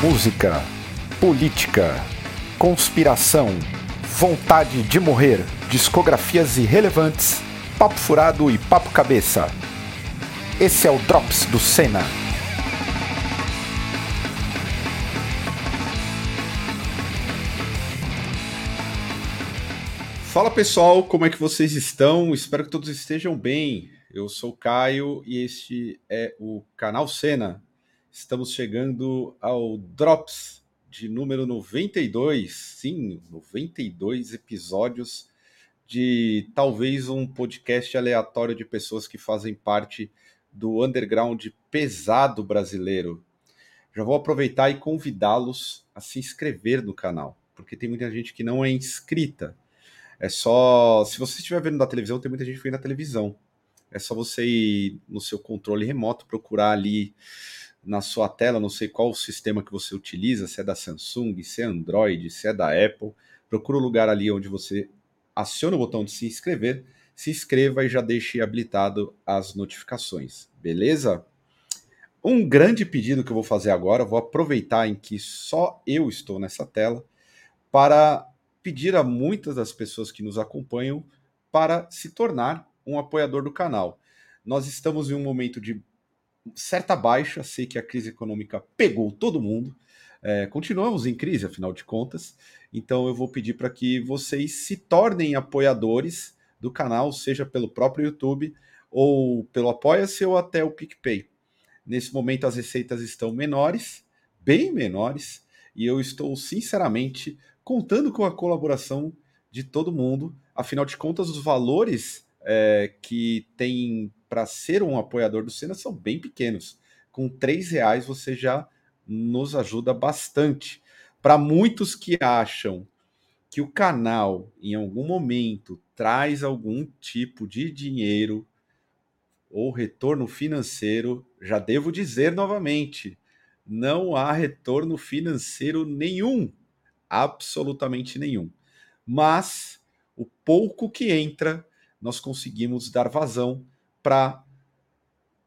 música, política, conspiração, vontade de morrer, discografias irrelevantes, papo furado e papo cabeça. Esse é o Drops do Senna. Fala pessoal, como é que vocês estão? Espero que todos estejam bem. Eu sou o Caio e este é o canal Cena. Estamos chegando ao Drops de número 92. Sim, 92 episódios de talvez um podcast aleatório de pessoas que fazem parte do underground pesado brasileiro. Já vou aproveitar e convidá-los a se inscrever no canal, porque tem muita gente que não é inscrita. É só. Se você estiver vendo na televisão, tem muita gente vendo na televisão. É só você ir no seu controle remoto, procurar ali na sua tela, não sei qual o sistema que você utiliza, se é da Samsung, se é Android, se é da Apple. Procura o lugar ali onde você aciona o botão de se inscrever, se inscreva e já deixe habilitado as notificações, beleza? Um grande pedido que eu vou fazer agora, vou aproveitar em que só eu estou nessa tela, para pedir a muitas das pessoas que nos acompanham para se tornar um apoiador do canal. Nós estamos em um momento de certa baixa, sei que a crise econômica pegou todo mundo. É, continuamos em crise, afinal de contas. Então eu vou pedir para que vocês se tornem apoiadores do canal, seja pelo próprio YouTube ou pelo Apoia-se ou até o PicPay. Nesse momento as receitas estão menores, bem menores, e eu estou sinceramente contando com a colaboração de todo mundo. Afinal de contas, os valores é, que tem para ser um apoiador do Senna são bem pequenos. Com três reais você já nos ajuda bastante. Para muitos que acham que o canal em algum momento traz algum tipo de dinheiro ou retorno financeiro, já devo dizer novamente, não há retorno financeiro nenhum, absolutamente nenhum. Mas o pouco que entra, nós conseguimos dar vazão para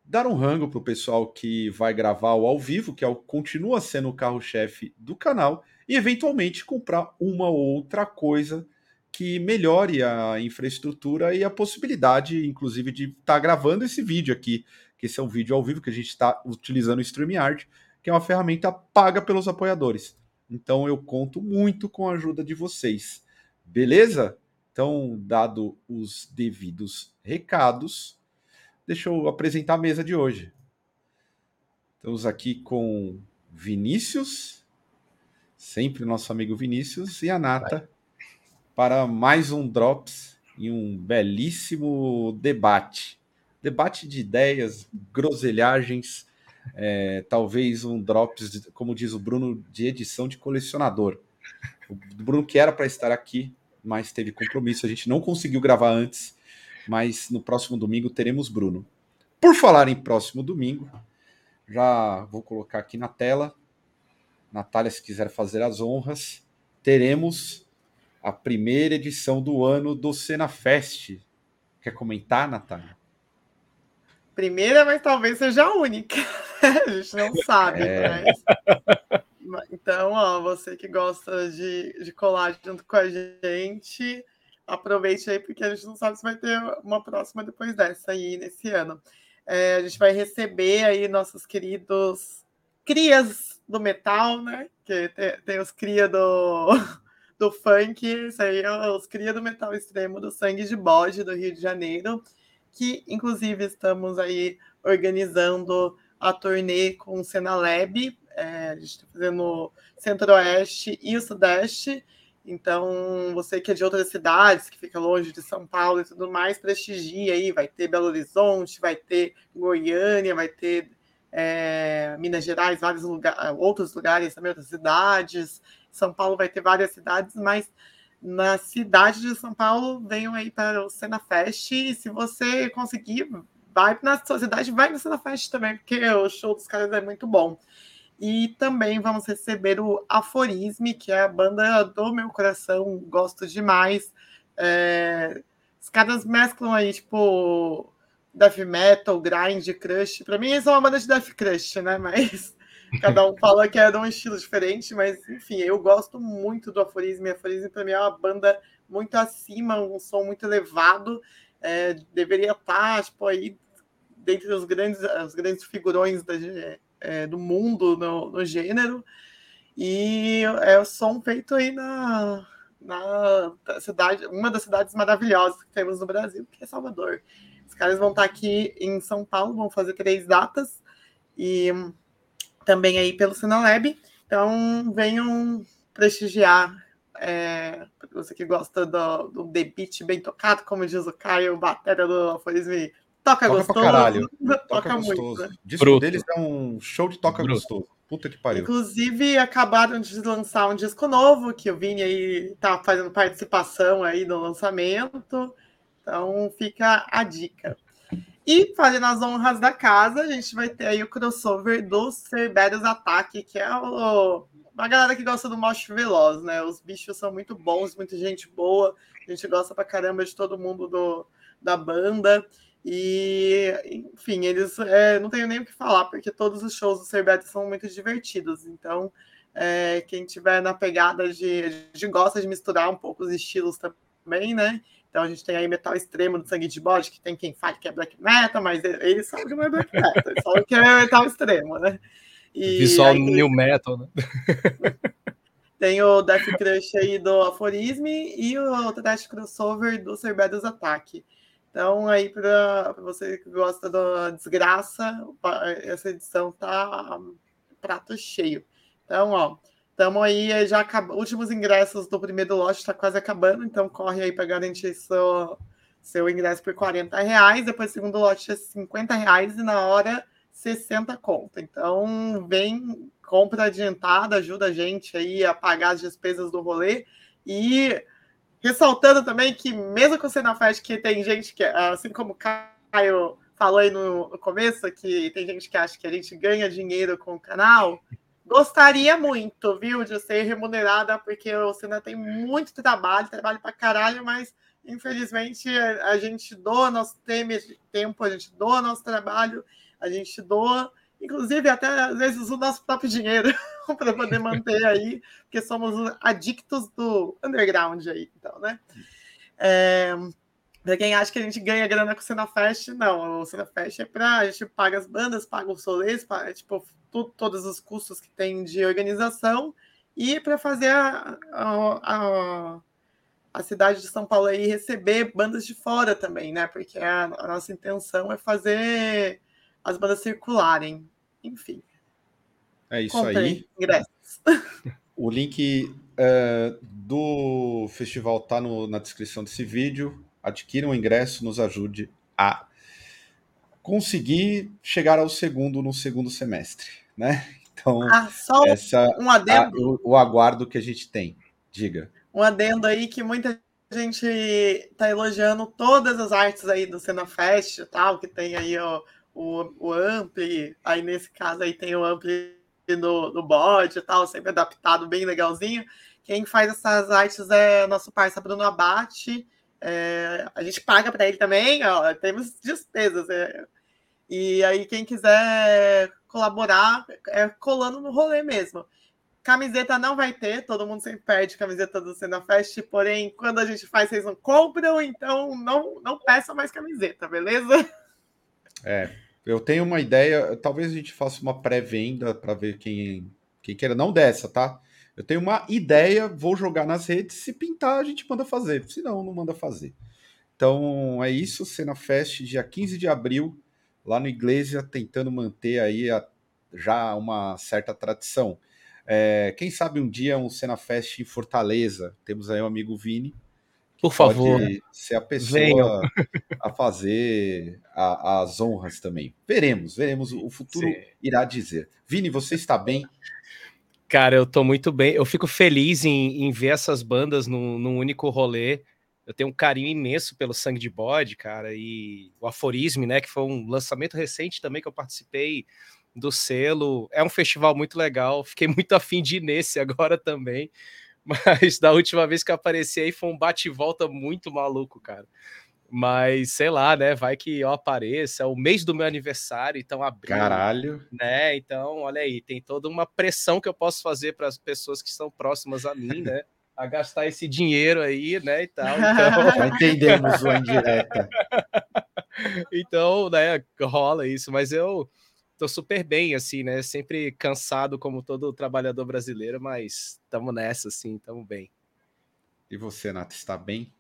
dar um rango para o pessoal que vai gravar o ao vivo, que é o, continua sendo o carro-chefe do canal, e eventualmente comprar uma ou outra coisa que melhore a infraestrutura e a possibilidade, inclusive, de estar tá gravando esse vídeo aqui, que esse é um vídeo ao vivo que a gente está utilizando o StreamYard, que é uma ferramenta paga pelos apoiadores. Então eu conto muito com a ajuda de vocês. Beleza? Então, dado os devidos recados, deixa eu apresentar a mesa de hoje. Estamos aqui com Vinícius, sempre nosso amigo Vinícius, e a Nata, Vai. para mais um Drops e um belíssimo debate. Debate de ideias, groselhagens, é, talvez um Drops, como diz o Bruno, de edição de colecionador. O Bruno que era para estar aqui, mas teve compromisso, a gente não conseguiu gravar antes mas no próximo domingo teremos Bruno. Por falar em próximo domingo, já vou colocar aqui na tela. Natália, se quiser fazer as honras, teremos a primeira edição do ano do Cena Fest. Quer comentar, Natália? Primeira, mas talvez seja a única. a gente não sabe, é... mas... Então, ó, você que gosta de, de colar junto com a gente, aproveite aí, porque a gente não sabe se vai ter uma próxima depois dessa aí nesse ano. É, a gente vai receber aí nossos queridos crias do metal, né? Que tem, tem os cria do, do funk, isso aí é os cria do metal extremo do Sangue de Bode do Rio de Janeiro, que inclusive estamos aí organizando a turnê com o Senalab, é, a gente está fazendo Centro-Oeste e o Sudeste, então, você que é de outras cidades, que fica longe de São Paulo e tudo mais, prestigia aí. Vai ter Belo Horizonte, vai ter Goiânia, vai ter é, Minas Gerais, vários outros lugares também, outras cidades. São Paulo vai ter várias cidades, mas na cidade de São Paulo, venham aí para o Cena Fest. E se você conseguir, vai na sua cidade, vai no Cena Fest também, porque o show dos caras é muito bom. E também vamos receber o Aforisme, que é a banda do meu coração, gosto demais. É... Os caras mesclam aí, tipo, death metal, grind, crush. Para mim, eles são uma banda de death crush, né? Mas Cada um fala que é de um estilo diferente, mas enfim, eu gosto muito do Aforismo. E para mim é uma banda muito acima, um som muito elevado. É, deveria estar, tipo, aí dentre os grandes, os grandes figurões da, é, do mundo no, no, gênero. E é o som feito aí na, na cidade, uma das cidades maravilhosas que temos no Brasil, que é Salvador. Os caras vão estar aqui em São Paulo, vão fazer três datas. E também aí pelo Sinalab. Então, venham prestigiar. É, você que gosta do, do Beat bem tocado, como diz o Caio, bateria do Aforismo, toca, toca gostoso. Pra caralho. Toca, toca muito. Né? O disco deles é um show de toca Bruto. gostoso. Puta que pariu. Inclusive, acabaram de lançar um disco novo, que o Vini aí tá fazendo participação aí no lançamento. Então, fica a dica. E fazendo as honras da casa, a gente vai ter aí o crossover do Cerberus Ataque, que é o, uma galera que gosta do Mosh Veloz, né? Os bichos são muito bons, muita gente boa, a gente gosta pra caramba de todo mundo do, da banda. E, enfim, eles é, não tenho nem o que falar, porque todos os shows do Cerberus são muito divertidos. Então, é, quem tiver na pegada de. A gente gosta de misturar um pouco os estilos também, né? Então a gente tem aí metal extremo do sangue de bode, que tem quem fale que é black metal, mas eles sabem que não é black metal, eles sabem que é metal extremo, né? E Visual tem... new metal, né? tem o Death Crush aí do Aforisme e o Trash Crossover do Cerberus Attack. Então, aí, para você que gosta da desgraça, essa edição tá prato cheio. Então, ó, Estamos aí, é, já acabou. Últimos ingressos do primeiro lote está quase acabando, então corre aí para garantir seu, seu ingresso por 40 reais. Depois, segundo lote é 50 reais e na hora 60 conto. Então, vem, compra adiantada, ajuda a gente aí a pagar as despesas do rolê. E ressaltando também que, mesmo com o Cenafest, que tem gente que, assim como o Caio falou aí no, começo, que tem gente que acha que a gente ganha dinheiro com o canal. Gostaria muito, viu, de ser remunerada, porque o Senna tem muito trabalho, trabalho pra caralho, mas infelizmente a gente doa nosso tempo, a gente doa nosso trabalho, a gente doa, inclusive até às vezes o nosso próprio dinheiro para poder manter aí, porque somos adictos do underground aí, então, né? É, para quem acha que a gente ganha grana com o Senafest, não. O Senafest é para a gente paga as bandas, paga os solês, paga, tipo, tu, todos os custos que tem de organização e para fazer a, a, a, cidade de São Paulo aí receber bandas de fora também, né? Porque a, a nossa intenção é fazer as bandas circularem. Enfim. É isso aí. Ingressos. O link uh, do festival tá no, na descrição desse vídeo adquira um ingresso, nos ajude a conseguir chegar ao segundo no segundo semestre, né? Então, ah, só essa, um adendo. A, o, o, aguardo que a gente tem. Diga. Um adendo aí que muita gente está elogiando todas as artes aí do Cena Fest e tal, que tem aí ó, o, o Ampli, aí nesse caso aí tem o Ampli no, no bode e tal, sempre adaptado, bem legalzinho. Quem faz essas artes é nosso parceiro Bruno Abate, é, a gente paga para ele também, ó, temos despesas. É, e aí, quem quiser colaborar, é colando no rolê mesmo. Camiseta não vai ter, todo mundo sempre pede camiseta do Cena Fest, porém, quando a gente faz, vocês não compram, então não, não peçam mais camiseta, beleza? É, eu tenho uma ideia, talvez a gente faça uma pré-venda para ver quem, quem queira, não dessa, tá? Eu tenho uma ideia, vou jogar nas redes, se pintar a gente manda fazer, se não, não manda fazer. Então é isso, Cena Fest, dia 15 de abril, lá no Iglesia, tentando manter aí a, já uma certa tradição. É, quem sabe um dia um Cena Fest em Fortaleza, temos aí o um amigo Vini, por favor, ser a pessoa venham. a fazer a, as honras também. Veremos, veremos, o futuro Sim. irá dizer. Vini, você está bem? Cara, eu tô muito bem. Eu fico feliz em, em ver essas bandas num, num, único rolê. Eu tenho um carinho imenso pelo Sangue de Bode, cara, e o Aforisme, né, que foi um lançamento recente também que eu participei do selo. É um festival muito legal. Fiquei muito afim de ir nesse agora também. Mas da última vez que eu apareci aí foi um bate-volta muito maluco, cara. Mas sei lá, né? Vai que eu apareça. É o mês do meu aniversário, então abril. Caralho. Né? Então, olha aí, tem toda uma pressão que eu posso fazer para as pessoas que estão próximas a mim, né? A gastar esse dinheiro aí, né? E tal. Então... Já entendemos o indireta. então, né? Rola isso, mas eu tô super bem, assim, né? Sempre cansado como todo trabalhador brasileiro, mas estamos nessa, assim, estamos bem. E você, Nath, está bem?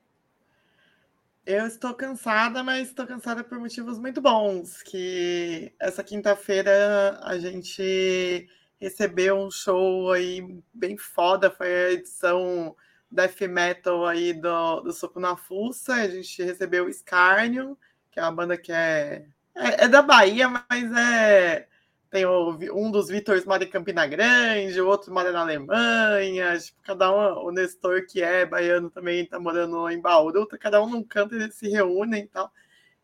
Eu estou cansada, mas estou cansada por motivos muito bons. Que essa quinta-feira a gente recebeu um show aí bem foda, foi a edição death metal aí do, do Soco na Fuça. A gente recebeu o Escárnio, que é uma banda que é, é, é da Bahia, mas é tem o, um dos Vitors mora em Campina Grande, o outro mora na Alemanha, tipo, cada um, o Nestor, que é baiano, também tá morando em Bauru, tá cada um num canto, eles se reúnem e tal.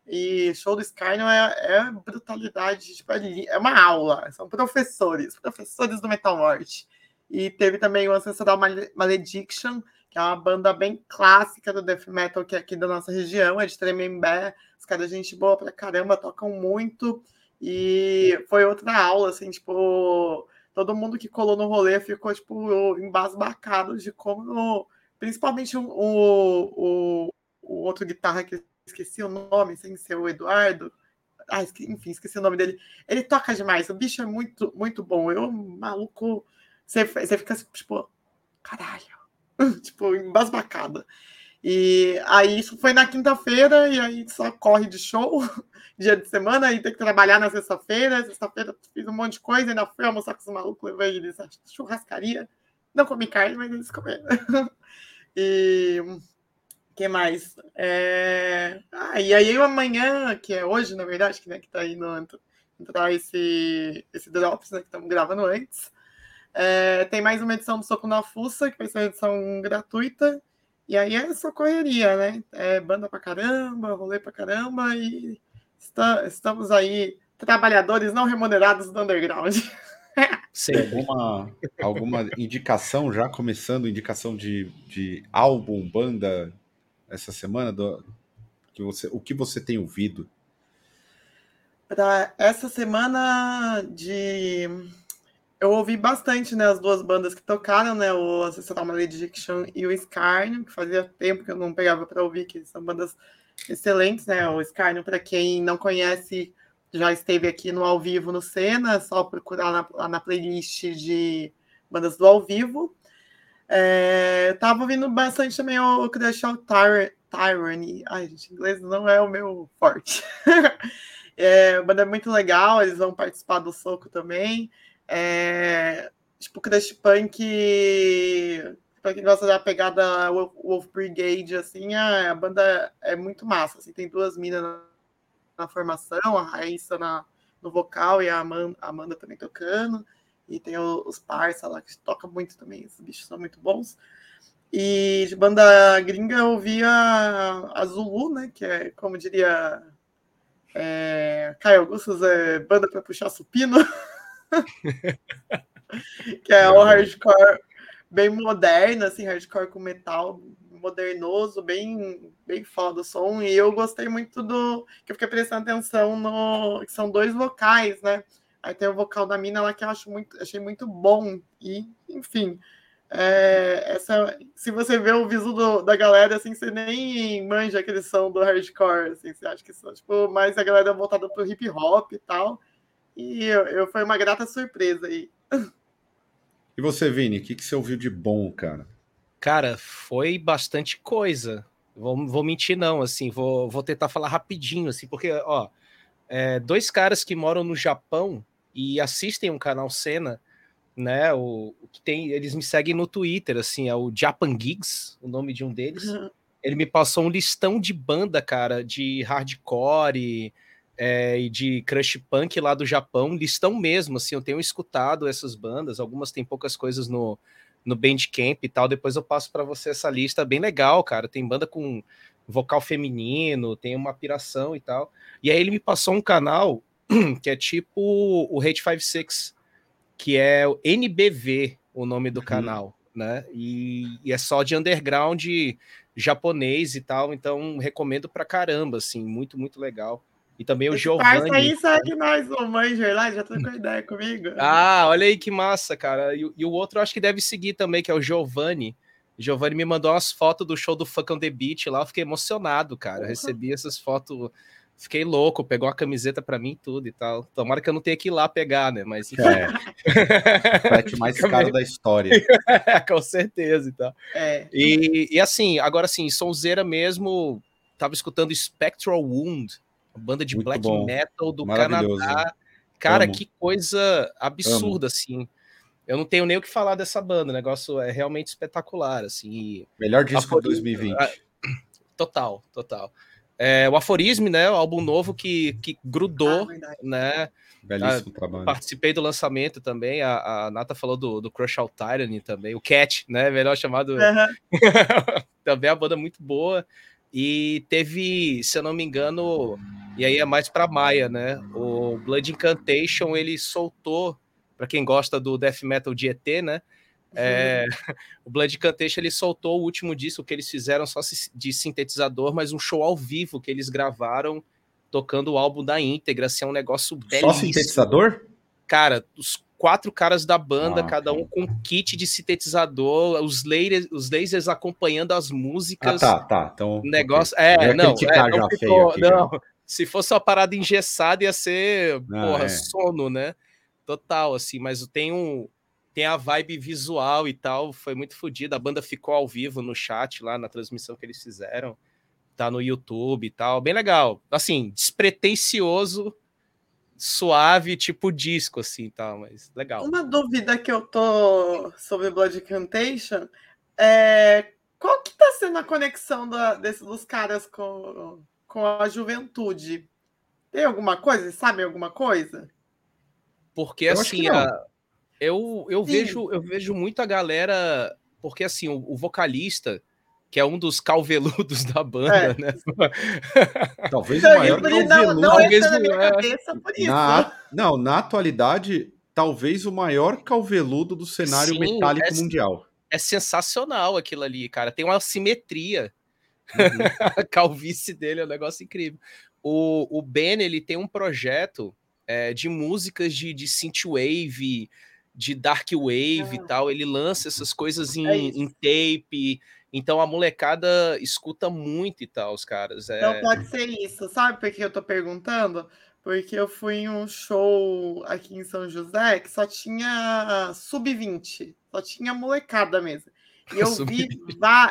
E show do Skyrim é, é brutalidade, tipo, é, é uma aula, são professores, professores do Metal Norte. E teve também o Ancestral Malediction, que é uma banda bem clássica do death metal que é aqui da nossa região, é de Tremembé. Os caras, gente boa pra caramba, tocam muito. E foi outra aula, assim, tipo, todo mundo que colou no rolê ficou, tipo, embasbacado de como, principalmente o, o, o outro guitarra que esqueci o nome, sem ser o Eduardo. Ah, enfim, esqueci o nome dele. Ele toca demais, o bicho é muito, muito bom. Eu, maluco, você, você fica tipo, caralho, tipo, embasbacada. E aí isso foi na quinta-feira, e aí só corre de show, dia de semana, e tem que trabalhar na sexta-feira. Sexta-feira fiz um monte de coisa, ainda fui almoçar com os malucos, levei eles a churrascaria. Não comi carne, mas eles comeram. e que mais? É... Ah, e aí amanhã, que é hoje, na verdade, que, né, que tá indo entrar esse, esse Drops, né, que estamos gravando antes. É, tem mais uma edição do Soco na Fuça, que vai ser uma edição gratuita. E aí é só correria, né? É banda pra caramba, rolê pra caramba e está, estamos aí, trabalhadores não remunerados do underground. Sim. Alguma, alguma indicação já começando, indicação de, de álbum, banda essa semana? Do, que você, o que você tem ouvido? Para essa semana de eu ouvi bastante, né, as duas bandas que tocaram, né, o Ancestral Malediction e o Scarnio, que fazia tempo que eu não pegava para ouvir, que são bandas excelentes, né, o Scarnio, para quem não conhece, já esteve aqui no ao vivo no Cena, é só procurar na, lá na playlist de bandas do ao vivo. É, eu tava ouvindo bastante também o Crush Out Tyranny, ai gente, inglês não é o meu forte. é, banda é muito legal, eles vão participar do Soco também, é, tipo, Crush Punk, pra quem gosta da pegada Wolf, Brigade, assim, a, a, banda é muito massa. Assim, tem duas minas na, na, formação, a Raíssa na, no vocal e a Amanda, a Amanda também tocando. E tem o, os parça lá que tocam muito também, esses bichos são muito bons. E de banda gringa eu ouvi a, Zulu, né? Que é, como diria é, Caio Augustus, é banda para puxar supino. que é o hardcore bem moderno, assim, hardcore com metal modernoso, bem, bem foda o som. E eu gostei muito do. que eu fiquei prestando atenção no. que são dois vocais, né? Aí tem o vocal da mina lá que eu acho muito, achei muito bom. E, enfim. É, essa, se você vê o viso do, da galera, assim, você nem manja aquele som do hardcore, assim, você acha que são, tipo, mais a galera voltada pro hip hop e tal. E eu, eu foi uma grata surpresa aí. E você, Vini, o que, que você ouviu de bom, cara? Cara, foi bastante coisa. Vou, vou mentir, não, assim, vou, vou tentar falar rapidinho, assim, porque, ó, é, dois caras que moram no Japão e assistem um canal Cena, né, o, o, que tem, eles me seguem no Twitter, assim, é o Japan Gigs, o nome de um deles. Uhum. Ele me passou um listão de banda, cara, de hardcore, é, e de crush punk lá do Japão, listão mesmo, assim, eu tenho escutado essas bandas, algumas tem poucas coisas no, no Bandcamp e tal, depois eu passo para você essa lista, bem legal, cara, tem banda com vocal feminino, tem uma piração e tal, e aí ele me passou um canal que é tipo o Hate 56, que é o NBV, o nome do uhum. canal, né? E, e, é só de underground japonês e tal, então recomendo pra caramba, assim, muito, muito legal. E também o Giovanni. aí segue nós, o Manger lá, já trocou ideia comigo. Ah, olha aí que massa, cara. E, e, o outro acho que deve seguir também, que é o Giovanni. Giovanni me mandou umas fotos do show do Fuck on the Beach lá, eu fiquei emocionado, cara. Uhum. Recebi essas fotos, fiquei louco, pegou uma camiseta para mim tudo e tal. Tomara que eu não tenha que ir lá pegar, né? Mas enfim. É. mais caro da história. Com certeza e tal. É. E, e assim, agora assim, sonzeira mesmo, tava escutando Spectral Wound, banda de Muito black bom. metal do Canadá. Cara, Amo. que coisa absurda, Amo. assim. Eu não tenho nem o que falar dessa banda, o negócio é realmente espetacular, assim. Melhor disco de 2020. Total, total. É, o Aforisme, né, o álbum novo que, que grudou, ah, né? Belíssimo ah, trabalho. Participei do lançamento também, a, a Nata falou do, do Crush Out Tyranny também, o Cat, né, melhor chamado. Uhum. também é uma banda muito boa. E teve, se eu não me engano, e aí é mais para Maia, né? O Blood Incantation ele soltou, para quem gosta do death metal de ET, né? É, o Blood Incantation ele soltou o último disco que eles fizeram só de sintetizador, mas um show ao vivo que eles gravaram tocando o álbum da íntegra, assim, é um negócio belíssimo. Só sintetizador? Cara, os quatro caras da banda, ah, cada um com kit de sintetizador, os lasers, os lasers acompanhando as músicas. Ah, tá, tá. Então, negócio, é, não, é, não, ficou, aqui, não. Se fosse uma parada engessada ia ser, ah, porra, é. sono, né? Total, assim, mas tem um tem a vibe visual e tal, foi muito fodida. A banda ficou ao vivo no chat lá na transmissão que eles fizeram. Tá no YouTube e tal, bem legal. Assim, despretensioso suave, tipo disco, assim, tal, mas legal. Uma dúvida que eu tô sobre Blood Cantation é qual que tá sendo a conexão da, desse, dos caras com, com a juventude? Tem alguma coisa? Sabe alguma coisa? Porque eu assim, a, eu, eu vejo eu vejo muita galera, porque assim, o, o vocalista que é um dos calveludos da banda, é. né? Talvez o maior calveludo. Não, não talvez na minha é... cabeça por isso. Na, não, na atualidade, talvez o maior calveludo do cenário Sim, metálico é, mundial. É sensacional aquilo ali, cara. Tem uma simetria. Uhum. a calvície dele é um negócio incrível. O, o Ben, ele tem um projeto é, de músicas de, de synthwave, de dark wave ah. e tal. Ele lança essas coisas em, é em tape então a molecada escuta muito e tal, os caras. É... Não pode ser isso, sabe por que eu tô perguntando? Porque eu fui em um show aqui em São José que só tinha sub-20, só tinha molecada mesmo. E eu vi.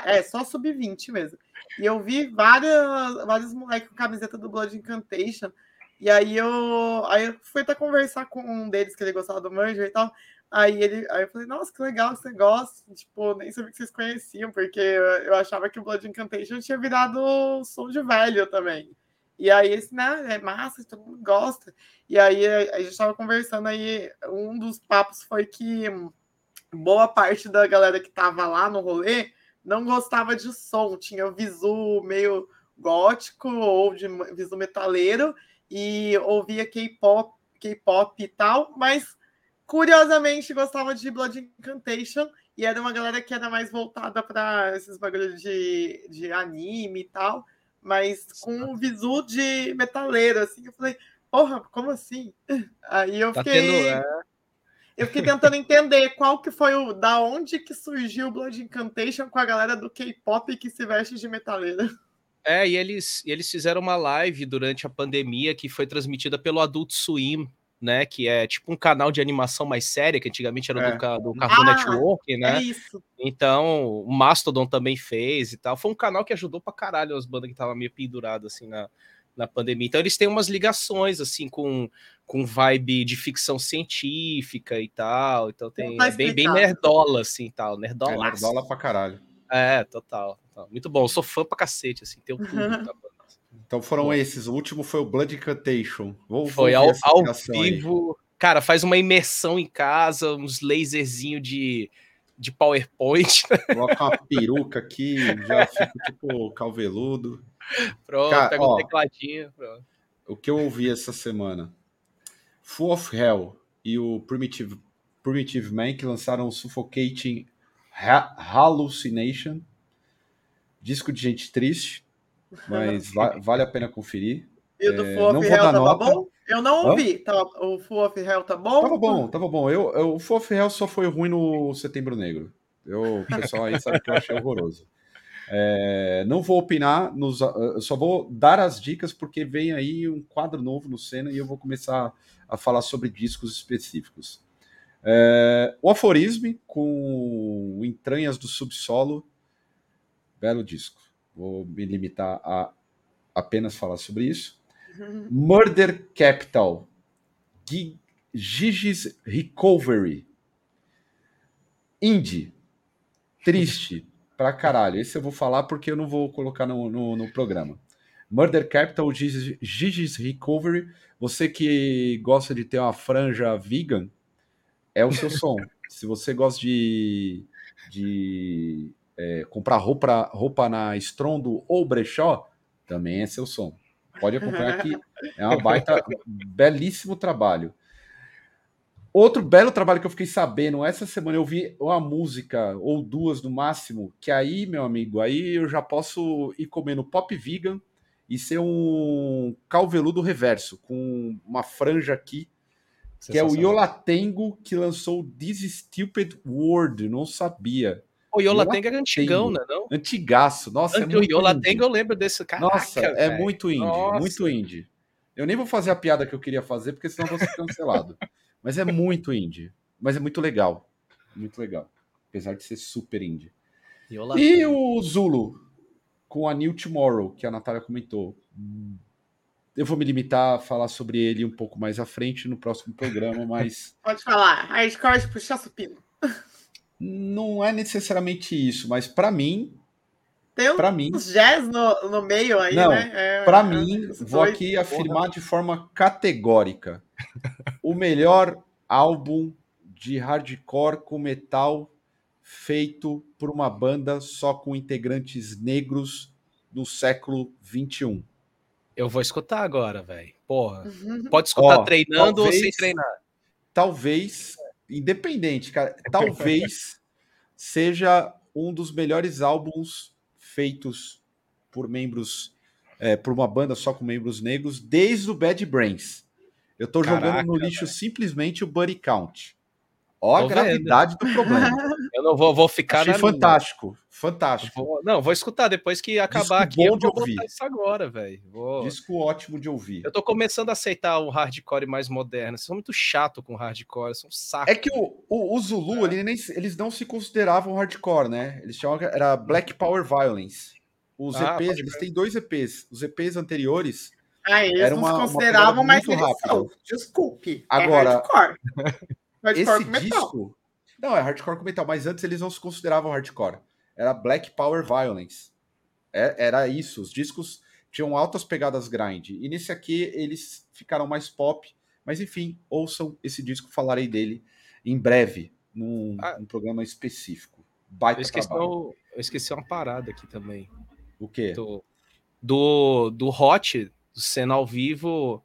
É, só sub-20 mesmo. E eu vi várias, vários moleques com camiseta do Blood Incantation. E aí eu, aí eu fui até conversar com um deles que ele gostava do Manger e tal. Aí ele, aí eu falei, nossa, que legal você gosta. Tipo, nem sabia que vocês conheciam, porque eu, achava que o Blood Incantation tinha virado som de velho também. E aí, esse, né, é massa, todo mundo gosta. E aí a gente estava conversando aí, um dos papos foi que boa parte da galera que tava lá no rolê não gostava de som, tinha visu meio gótico ou de visu metaleiro e ouvia K-pop, K-pop e tal, mas Curiosamente, gostava de Blood Incantation e era uma galera que era mais voltada para esses bagulhos de, de anime e tal, mas com um visu de metaleiro, assim. Eu falei, porra, como assim? Aí eu tá fiquei. Tendo, é... Eu fiquei tentando entender qual que foi o. Da onde que surgiu o Blood Incantation com a galera do K-pop que se veste de metaleiro. É, e eles, e eles fizeram uma live durante a pandemia que foi transmitida pelo Adult Swim, né? Que é tipo um canal de animação mais séria, que antigamente era é. do, do Cartoon ah, Network, né? É isso. Então, o Mastodon também fez e tal. Foi um canal que ajudou pra caralho as bandas que estavam meio penduradas, assim, na, na pandemia. Então, eles têm umas ligações, assim, com, com vibe de ficção científica e tal. Então, tem é bem, bem nerdola, assim, tal. Nerdola. É, nerdola pra caralho. É, total, total. Muito bom. Eu sou fã pra cacete, assim, tem tudo. Tá então foram Bom. esses. O último foi o Blood Incantation. Vou, foi vou ao, ao vivo. Aí. Cara, faz uma imersão em casa, uns laserzinhos de, de PowerPoint. Coloca uma peruca aqui, já fica tipo calveludo. Pronto, Cara, pega ó, um tecladinho. Pronto. O que eu ouvi essa semana? Full of Hell e o Primitive, Primitive Man que lançaram o Suffocating Ha Hallucination. Disco de gente triste, mas va vale a pena conferir. E o do é, Full of Hell tava nota. bom? Eu não ouvi. Tava, o Full of Hell tá bom? Tava bom, tava bom. Eu, eu, o Full of Hell só foi ruim no Setembro Negro. Eu, o pessoal aí sabe que eu achei horroroso. É, não vou opinar, nos, eu só vou dar as dicas porque vem aí um quadro novo no Cena e eu vou começar a falar sobre discos específicos. É, o Aforisme com Entranhas do Subsolo, belo disco. Vou me limitar a apenas falar sobre isso. Murder Capital, Gigi's Recovery, Indie, triste pra caralho. Esse eu vou falar porque eu não vou colocar no, no, no programa. Murder Capital, Gigi's Recovery. Você que gosta de ter uma franja vegan, é o seu som. Se você gosta de, de é, comprar roupa, roupa na Strondo ou Brechó, também é seu som. Pode acompanhar que é uma baita, belíssimo trabalho. Outro belo trabalho que eu fiquei sabendo, essa semana eu vi uma música, ou duas no máximo, que aí, meu amigo, aí eu já posso ir comendo pop vegan e ser um calveludo reverso, com uma franja aqui, que é o Yolatengo, que lançou This Stupid World, não sabia. O Yolatengo é antigão, né? Não? Antigaço, nossa. Ant é o Yolatengo eu lembro desse cara. Nossa, é muito indie, nossa. muito indie. Eu nem vou fazer a piada que eu queria fazer, porque senão eu vou ser cancelado. Mas é muito indie. Mas é muito legal. Muito legal. Apesar de ser super indie. E o Zulu, com a New Tomorrow, que a Natália comentou. Eu vou me limitar a falar sobre ele um pouco mais à frente no próximo programa, mas. Pode falar. A escola puxar supino. Não é necessariamente isso, mas para mim. Tem uns mim, jazz no, no meio aí, não, né? É, para é, mim, vou aqui afirmar de forma categórica o melhor álbum de hardcore com metal feito por uma banda só com integrantes negros no século 21. Eu vou escutar agora, velho. Porra. Uhum. Pode escutar Ó, treinando talvez, ou sem treinar. Talvez, independente, cara, talvez seja um dos melhores álbuns feitos por membros, é, por uma banda só com membros negros, desde o Bad Brains. Eu tô Caraca, jogando no lixo simplesmente o Buddy Count. Ó a gravidade do problema. Eu não vou, vou ficar Achei fantástico, minha. fantástico. Vou, não, vou escutar depois que acabar Disco aqui. eu vou ouvir. isso agora, velho. Vou... Disco ótimo de ouvir. Eu tô começando a aceitar o hardcore mais moderno. Vocês são muito chato com hardcore, são um saco. É que o, o, o Zulu, é. ele nem, eles não se consideravam hardcore, né? Eles chamavam era Black Power Violence. Os ah, EPs, eles têm dois EPs. Os EPs anteriores ah, eles era uma, não se consideravam, mas eles rápida. são. Desculpe. É Agora, é hardcore. hardcore esse disco... Não, é hardcore com metal, mas antes eles não se consideravam hardcore. Era Black Power Violence. É, era isso. Os discos tinham altas pegadas grind. E nesse aqui eles ficaram mais pop. Mas enfim, ouçam esse disco, falarei dele em breve, num, ah, num programa específico. Baita eu esqueci, eu esqueci uma parada aqui também. O quê? Do, do, do Hot, cena ao vivo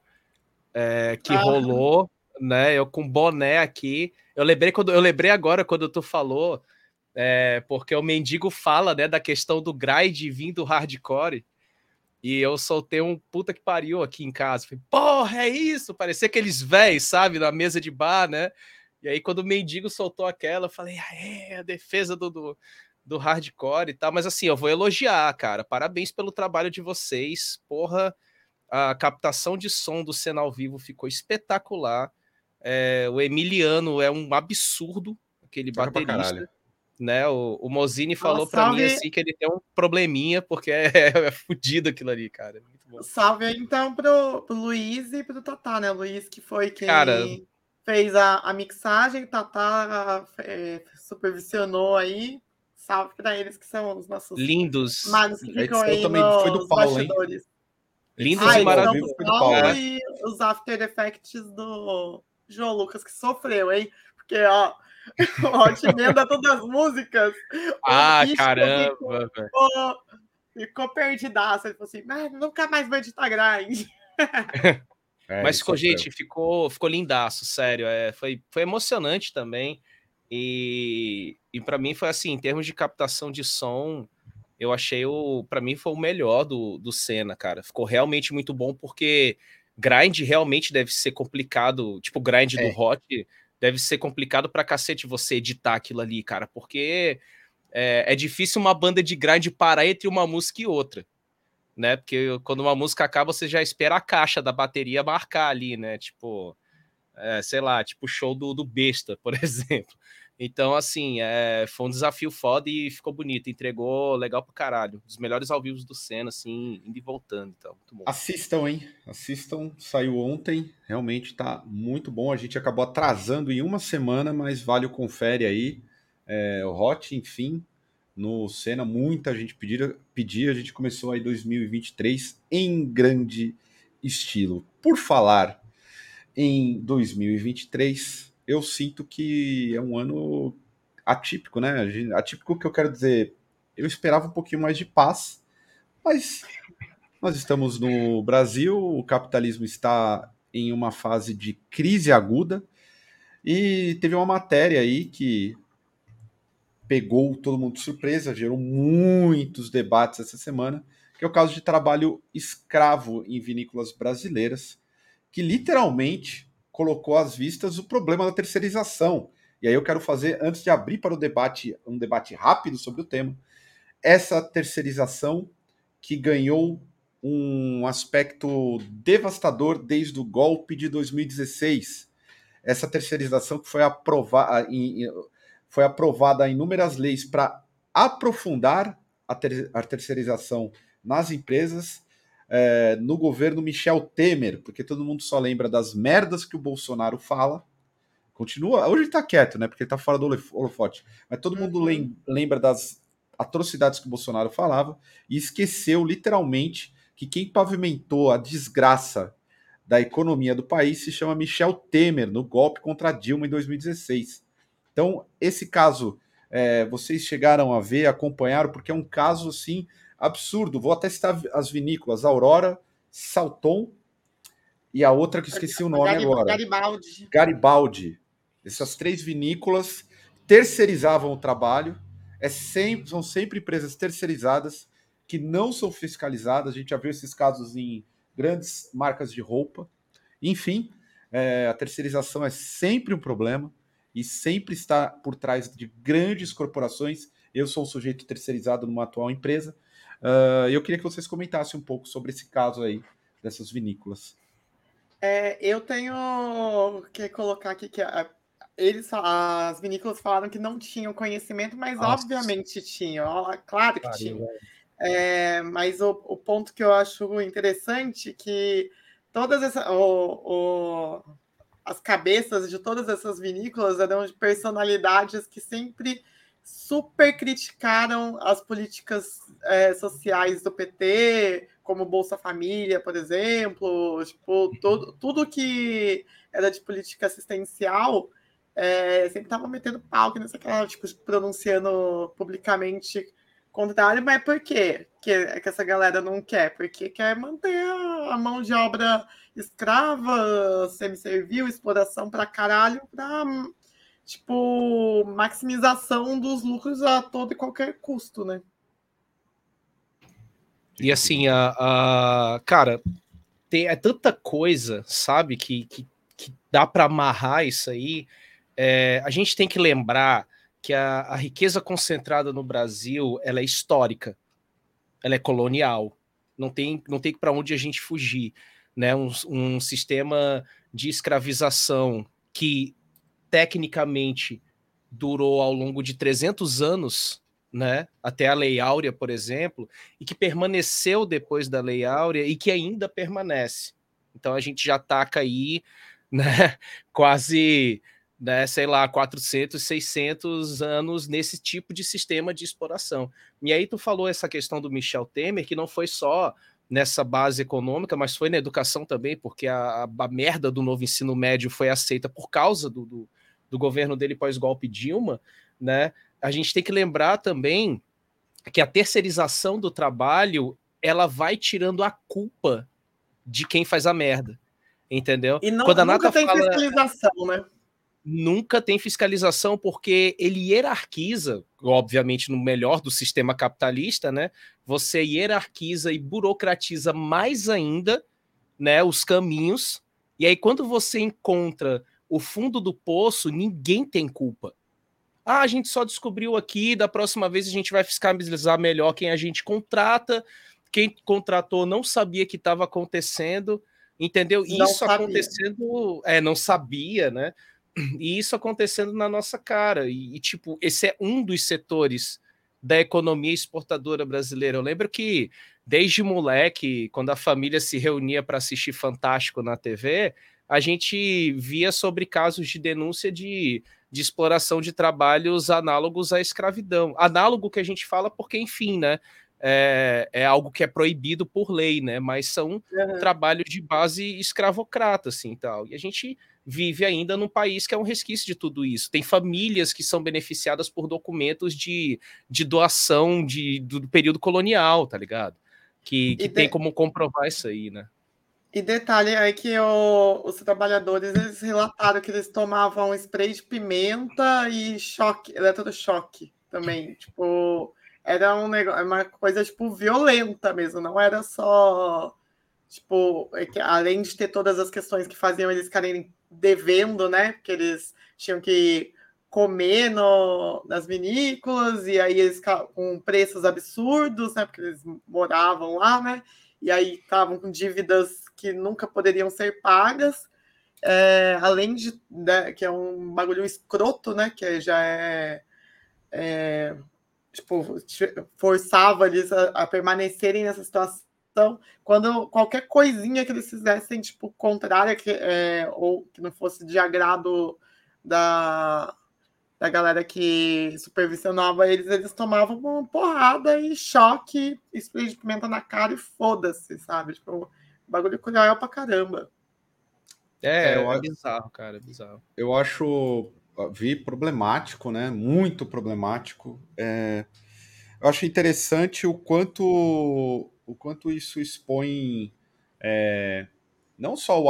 é, que ah. rolou, né? Eu com boné aqui. Eu lembrei quando eu lembrei agora quando tu falou, é, porque o mendigo fala, né, da questão do grind vindo hardcore. E eu soltei um puta que pariu aqui em casa. Falei, porra, é isso? Parecia aqueles véis, sabe, na mesa de bar, né? E aí, quando o mendigo soltou aquela, eu falei, ah, é, a defesa do, do, do hardcore e tal. Mas assim, eu vou elogiar, cara. Parabéns pelo trabalho de vocês. Porra, a captação de som do Cena ao vivo ficou espetacular. É, o Emiliano é um absurdo, aquele Toca baterista. Né? O, o Mozini falou para mim assim que ele tem um probleminha, porque é, é, é fudido aquilo ali, cara. É salve então pro, pro Luiz e pro Tatá, né? O Luiz que foi quem cara, fez a, a mixagem, Tatá é, supervisionou aí. Salve para eles que são os nossos lindos. magos que ficam aí também nos foi do Paulo, bastidores. Hein? Lindos ah, e maravilhosos. E os After Effects do João Lucas, que sofreu, hein? Porque, ó, o Hot emenda todas as músicas. Ah, caramba, ficou, ficou perdidaço. Ele falou assim, mas nunca mais vai editar grind. É, Mas ficou, gente, ficou, ficou lindaço, sério. É, foi, foi emocionante também. E, e para mim foi assim, em termos de captação de som, eu achei o. para mim foi o melhor do, do Senna, cara. Ficou realmente muito bom, porque grind realmente deve ser complicado. Tipo, o grind é. do Hot deve ser complicado pra cacete você editar aquilo ali, cara, porque é, é difícil uma banda de grind parar entre uma música e outra né? Porque quando uma música acaba, você já espera a caixa da bateria marcar ali, né? Tipo, é, sei lá, tipo o show do, do Besta, por exemplo. Então, assim, é, foi um desafio foda e ficou bonito. Entregou legal pro caralho. Dos melhores ao vivo do Senna, assim, indo e voltando. Então, muito bom. Assistam, hein? Assistam. Saiu ontem. Realmente tá muito bom. A gente acabou atrasando em uma semana, mas vale o confere aí. É, o Hot, enfim, no Senna. Muita gente pedia, pedia. A gente começou aí 2023 em grande estilo. Por falar em 2023 eu sinto que é um ano atípico, né? Atípico que eu quero dizer, eu esperava um pouquinho mais de paz, mas nós estamos no Brasil, o capitalismo está em uma fase de crise aguda e teve uma matéria aí que pegou todo mundo de surpresa, gerou muitos debates essa semana, que é o caso de trabalho escravo em vinícolas brasileiras, que literalmente colocou às vistas o problema da terceirização. E aí eu quero fazer, antes de abrir para o debate, um debate rápido sobre o tema, essa terceirização que ganhou um aspecto devastador desde o golpe de 2016. Essa terceirização que foi, aprova foi aprovada em inúmeras leis para aprofundar a, ter a terceirização nas empresas é, no governo Michel Temer, porque todo mundo só lembra das merdas que o Bolsonaro fala. Continua. Hoje ele tá quieto, né? Porque ele tá fora do holofote. Mas todo mundo lembra das atrocidades que o Bolsonaro falava e esqueceu literalmente que quem pavimentou a desgraça da economia do país se chama Michel Temer, no golpe contra Dilma em 2016. Então, esse caso, é, vocês chegaram a ver, acompanharam, porque é um caso assim absurdo. Vou até citar as vinícolas: Aurora, Salton e a outra que esqueci o nome agora. Garibaldi. Garibaldi. Essas três vinícolas terceirizavam o trabalho. É sempre, são sempre empresas terceirizadas que não são fiscalizadas. A gente já viu esses casos em grandes marcas de roupa. Enfim, é, a terceirização é sempre um problema e sempre está por trás de grandes corporações. Eu sou um sujeito terceirizado numa atual empresa Uh, eu queria que vocês comentassem um pouco sobre esse caso aí dessas vinícolas. É, eu tenho que colocar aqui que a, eles, as vinícolas falaram que não tinham conhecimento, mas Nossa. obviamente tinham, claro que tinham. É, mas o, o, ponto que eu acho interessante é que todas essas, o, o, as cabeças de todas essas vinícolas eram de personalidades que sempre super criticaram as políticas é, sociais do PT, como Bolsa Família, por exemplo, tipo, todo, tudo que era de política assistencial, é, sempre estava metendo pau, que nessa cara, tipo, pronunciando publicamente contrário, mas por quê que, que essa galera não quer? Porque quer manter a mão de obra escrava, semi-servil, exploração para caralho, para tipo, maximização dos lucros a todo e qualquer custo, né? E assim, a, a cara, tem, é tanta coisa, sabe, que, que, que dá para amarrar isso aí. É, a gente tem que lembrar que a, a riqueza concentrada no Brasil ela é histórica, ela é colonial, não tem, não tem para onde a gente fugir. Né? Um, um sistema de escravização que tecnicamente durou ao longo de 300 anos, né, até a Lei Áurea, por exemplo, e que permaneceu depois da Lei Áurea e que ainda permanece. Então a gente já taca aí, né, quase, né, sei lá, 400, 600 anos nesse tipo de sistema de exploração. E aí tu falou essa questão do Michel Temer, que não foi só nessa base econômica, mas foi na educação também, porque a, a merda do novo ensino médio foi aceita por causa do, do do governo dele pós-golpe Dilma, né? A gente tem que lembrar também que a terceirização do trabalho ela vai tirando a culpa de quem faz a merda. Entendeu? E não, Quando a Nata tem fala... fiscalização, né? nunca tem fiscalização porque ele hierarquiza, obviamente no melhor do sistema capitalista, né? Você hierarquiza e burocratiza mais ainda, né, os caminhos. E aí quando você encontra o fundo do poço, ninguém tem culpa. Ah, a gente só descobriu aqui, da próxima vez a gente vai fiscalizar melhor quem a gente contrata. Quem contratou não sabia que estava acontecendo, entendeu? Não isso sabia. acontecendo, é, não sabia, né? E isso acontecendo na nossa cara. E, e, tipo, esse é um dos setores da economia exportadora brasileira. Eu lembro que desde moleque, quando a família se reunia para assistir Fantástico na TV, a gente via sobre casos de denúncia de, de exploração de trabalhos análogos à escravidão. Análogo que a gente fala porque, enfim, né? É, é, algo que é proibido por lei, né? Mas são uhum. trabalhos de base escravocrata, assim, tal. E a gente vive ainda num país que é um resquício de tudo isso. Tem famílias que são beneficiadas por documentos de, de doação de, do período colonial, tá ligado? Que, que tem como comprovar isso aí, né? E detalhe é que o, os trabalhadores eles relataram que eles tomavam spray de pimenta e choque, eletrochoque também. Tipo, era um negócio, uma coisa tipo violenta mesmo, não era só tipo, é além de ter todas as questões que faziam eles ficarem devendo, né? Porque eles tinham que comer no, nas vinícolas, e aí eles com preços absurdos, né? Porque eles moravam lá, né? E aí estavam com dívidas que nunca poderiam ser pagas. É, além de né, que é um bagulho escroto, né? Que já é, é tipo, forçava eles a, a permanecerem nessa situação quando qualquer coisinha que eles fizessem, tipo, contrária, que, é, ou que não fosse de agrado da, da galera que supervisionava eles, eles tomavam uma porrada e choque, spray de pimenta na cara e foda-se, sabe? Tipo, bagulho cruel pra caramba. É, é, é bizarro, cara, é bizarro. Eu acho, vi problemático, né? Muito problemático. É, eu acho interessante o quanto o quanto isso expõe é, não só o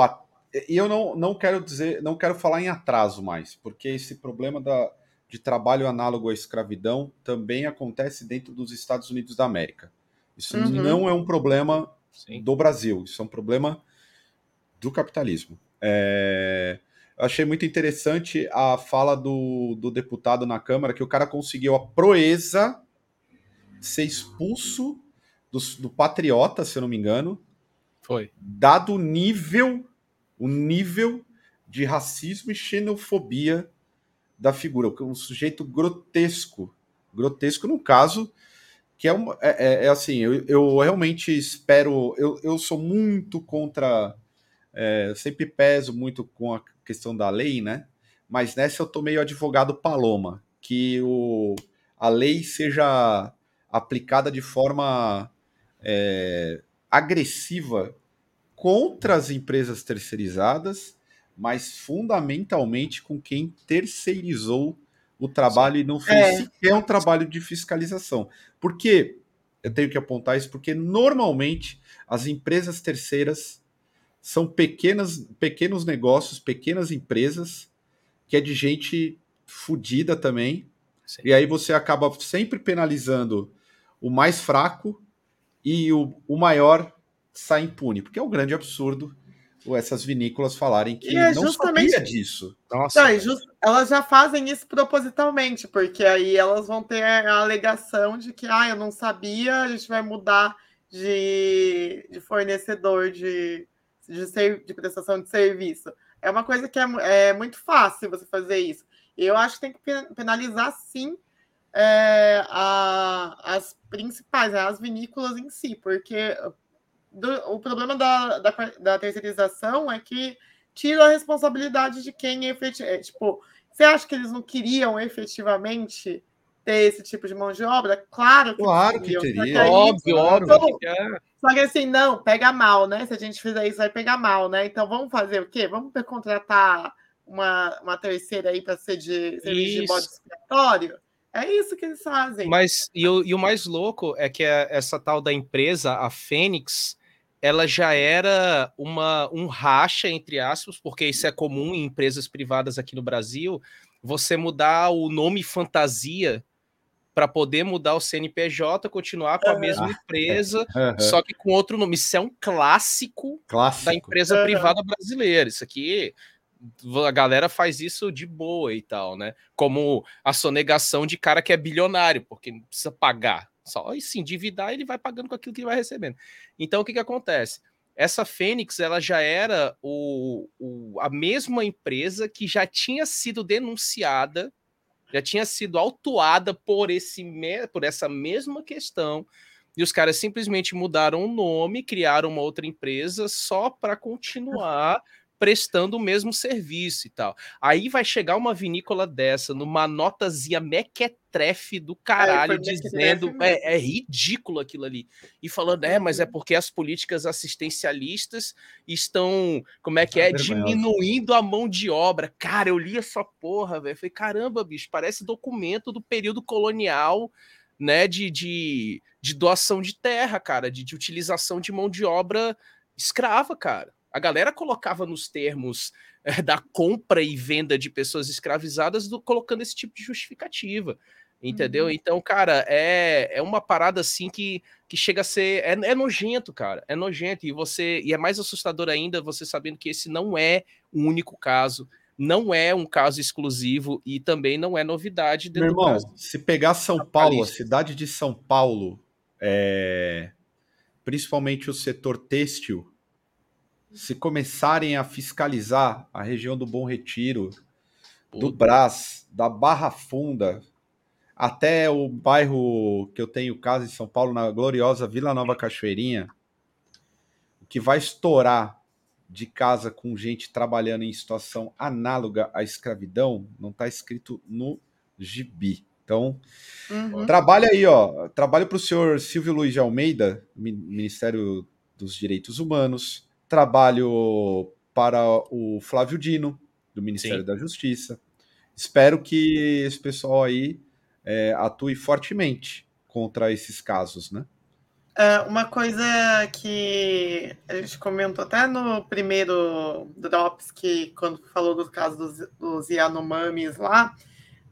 e eu não, não quero dizer, não quero falar em atraso mais, porque esse problema da, de trabalho análogo à escravidão também acontece dentro dos Estados Unidos da América. Isso uhum. não é um problema Sim. do Brasil, isso é um problema do capitalismo. É, eu achei muito interessante a fala do, do deputado na Câmara, que o cara conseguiu a proeza de ser expulso do, do Patriota, se eu não me engano. Foi. Dado o nível, o nível de racismo e xenofobia da figura. Um sujeito grotesco. Grotesco, no caso, que é, é, é, é assim, eu, eu, realmente espero. Eu, eu sou muito contra. É, sempre peso muito com a questão da lei, né? Mas nessa eu tô meio advogado Paloma, que o, a lei seja aplicada de forma é, agressiva contra as empresas terceirizadas, mas fundamentalmente com quem terceirizou o trabalho Sim. e não fez é. sequer um trabalho de fiscalização. Por quê? Eu tenho que apontar isso porque normalmente as empresas terceiras são pequenas, pequenos negócios, pequenas empresas que é de gente fodida também. Sim. E aí você acaba sempre penalizando o mais fraco e o, o maior sai impune, porque é um grande absurdo essas vinícolas falarem que é não justamente... sabia disso. Nossa, não, just... Elas já fazem isso propositalmente, porque aí elas vão ter a alegação de que ah, eu não sabia, a gente vai mudar de, de fornecedor de, de, ser... de prestação de serviço. É uma coisa que é, é muito fácil você fazer isso. Eu acho que tem que penalizar sim é, a, as principais, né, as vinícolas em si, porque do, o problema da, da, da, terceirização é que tira a responsabilidade de quem efetivamente. É, tipo, você acha que eles não queriam efetivamente ter esse tipo de mão de obra? Claro que Claro que teria. Óbvio, óbvio. Só que assim, não, pega mal, né? Se a gente fizer isso, vai pegar mal, né? Então vamos fazer o quê? Vamos contratar uma, uma terceira aí para ser de serviço de bode expiatório? É isso que eles fazem. Mas e o, e o mais louco é que essa tal da empresa, a Fênix, ela já era uma, um racha, entre aspas, porque isso é comum em empresas privadas aqui no Brasil, você mudar o nome fantasia para poder mudar o CNPJ, continuar com a mesma empresa, uhum. só que com outro nome. Isso é um clássico, clássico. da empresa uhum. privada brasileira. Isso aqui a galera faz isso de boa e tal, né? Como a sonegação de cara que é bilionário, porque não precisa pagar. Só se endividar, ele vai pagando com aquilo que ele vai recebendo. Então, o que, que acontece? Essa Fênix, ela já era o, o, a mesma empresa que já tinha sido denunciada, já tinha sido autuada por, esse, por essa mesma questão, e os caras simplesmente mudaram o nome, criaram uma outra empresa só para continuar prestando o mesmo serviço e tal. Aí vai chegar uma vinícola dessa, numa notazinha mequetrefe do caralho, é, dizendo é, é, ridículo aquilo ali. E falando, é, mas é uhum. porque as políticas assistencialistas estão, como é que é, diminuindo a mão de obra. Cara, eu li essa porra, velho. Falei, caramba, bicho, parece documento do período colonial, né, de, de, de doação de terra, cara, de, de utilização de mão de obra escrava, cara. A galera colocava nos termos é, da compra e venda de pessoas escravizadas, do, colocando esse tipo de justificativa. Entendeu? Uhum. Então, cara, é, é uma parada assim que, que chega a ser. É, é nojento, cara. É nojento. E você. E é mais assustador ainda você sabendo que esse não é o único caso não é um caso exclusivo e também não é novidade Meu irmão, se pegar São Paulo, a cidade de São Paulo, é... principalmente o setor têxtil, se começarem a fiscalizar a região do Bom Retiro, do Brás, da Barra Funda, até o bairro que eu tenho casa em São Paulo, na gloriosa Vila Nova Cachoeirinha, o que vai estourar de casa com gente trabalhando em situação análoga à escravidão não está escrito no gibi. Então, uhum. trabalha aí, ó. Trabalho para o senhor Silvio Luiz de Almeida, Ministério dos Direitos Humanos trabalho para o Flávio Dino, do Ministério Sim. da Justiça. Espero que esse pessoal aí é, atue fortemente contra esses casos, né? É, uma coisa que a gente comentou até no primeiro Drops, que quando falou do caso dos, dos Yanomamis lá,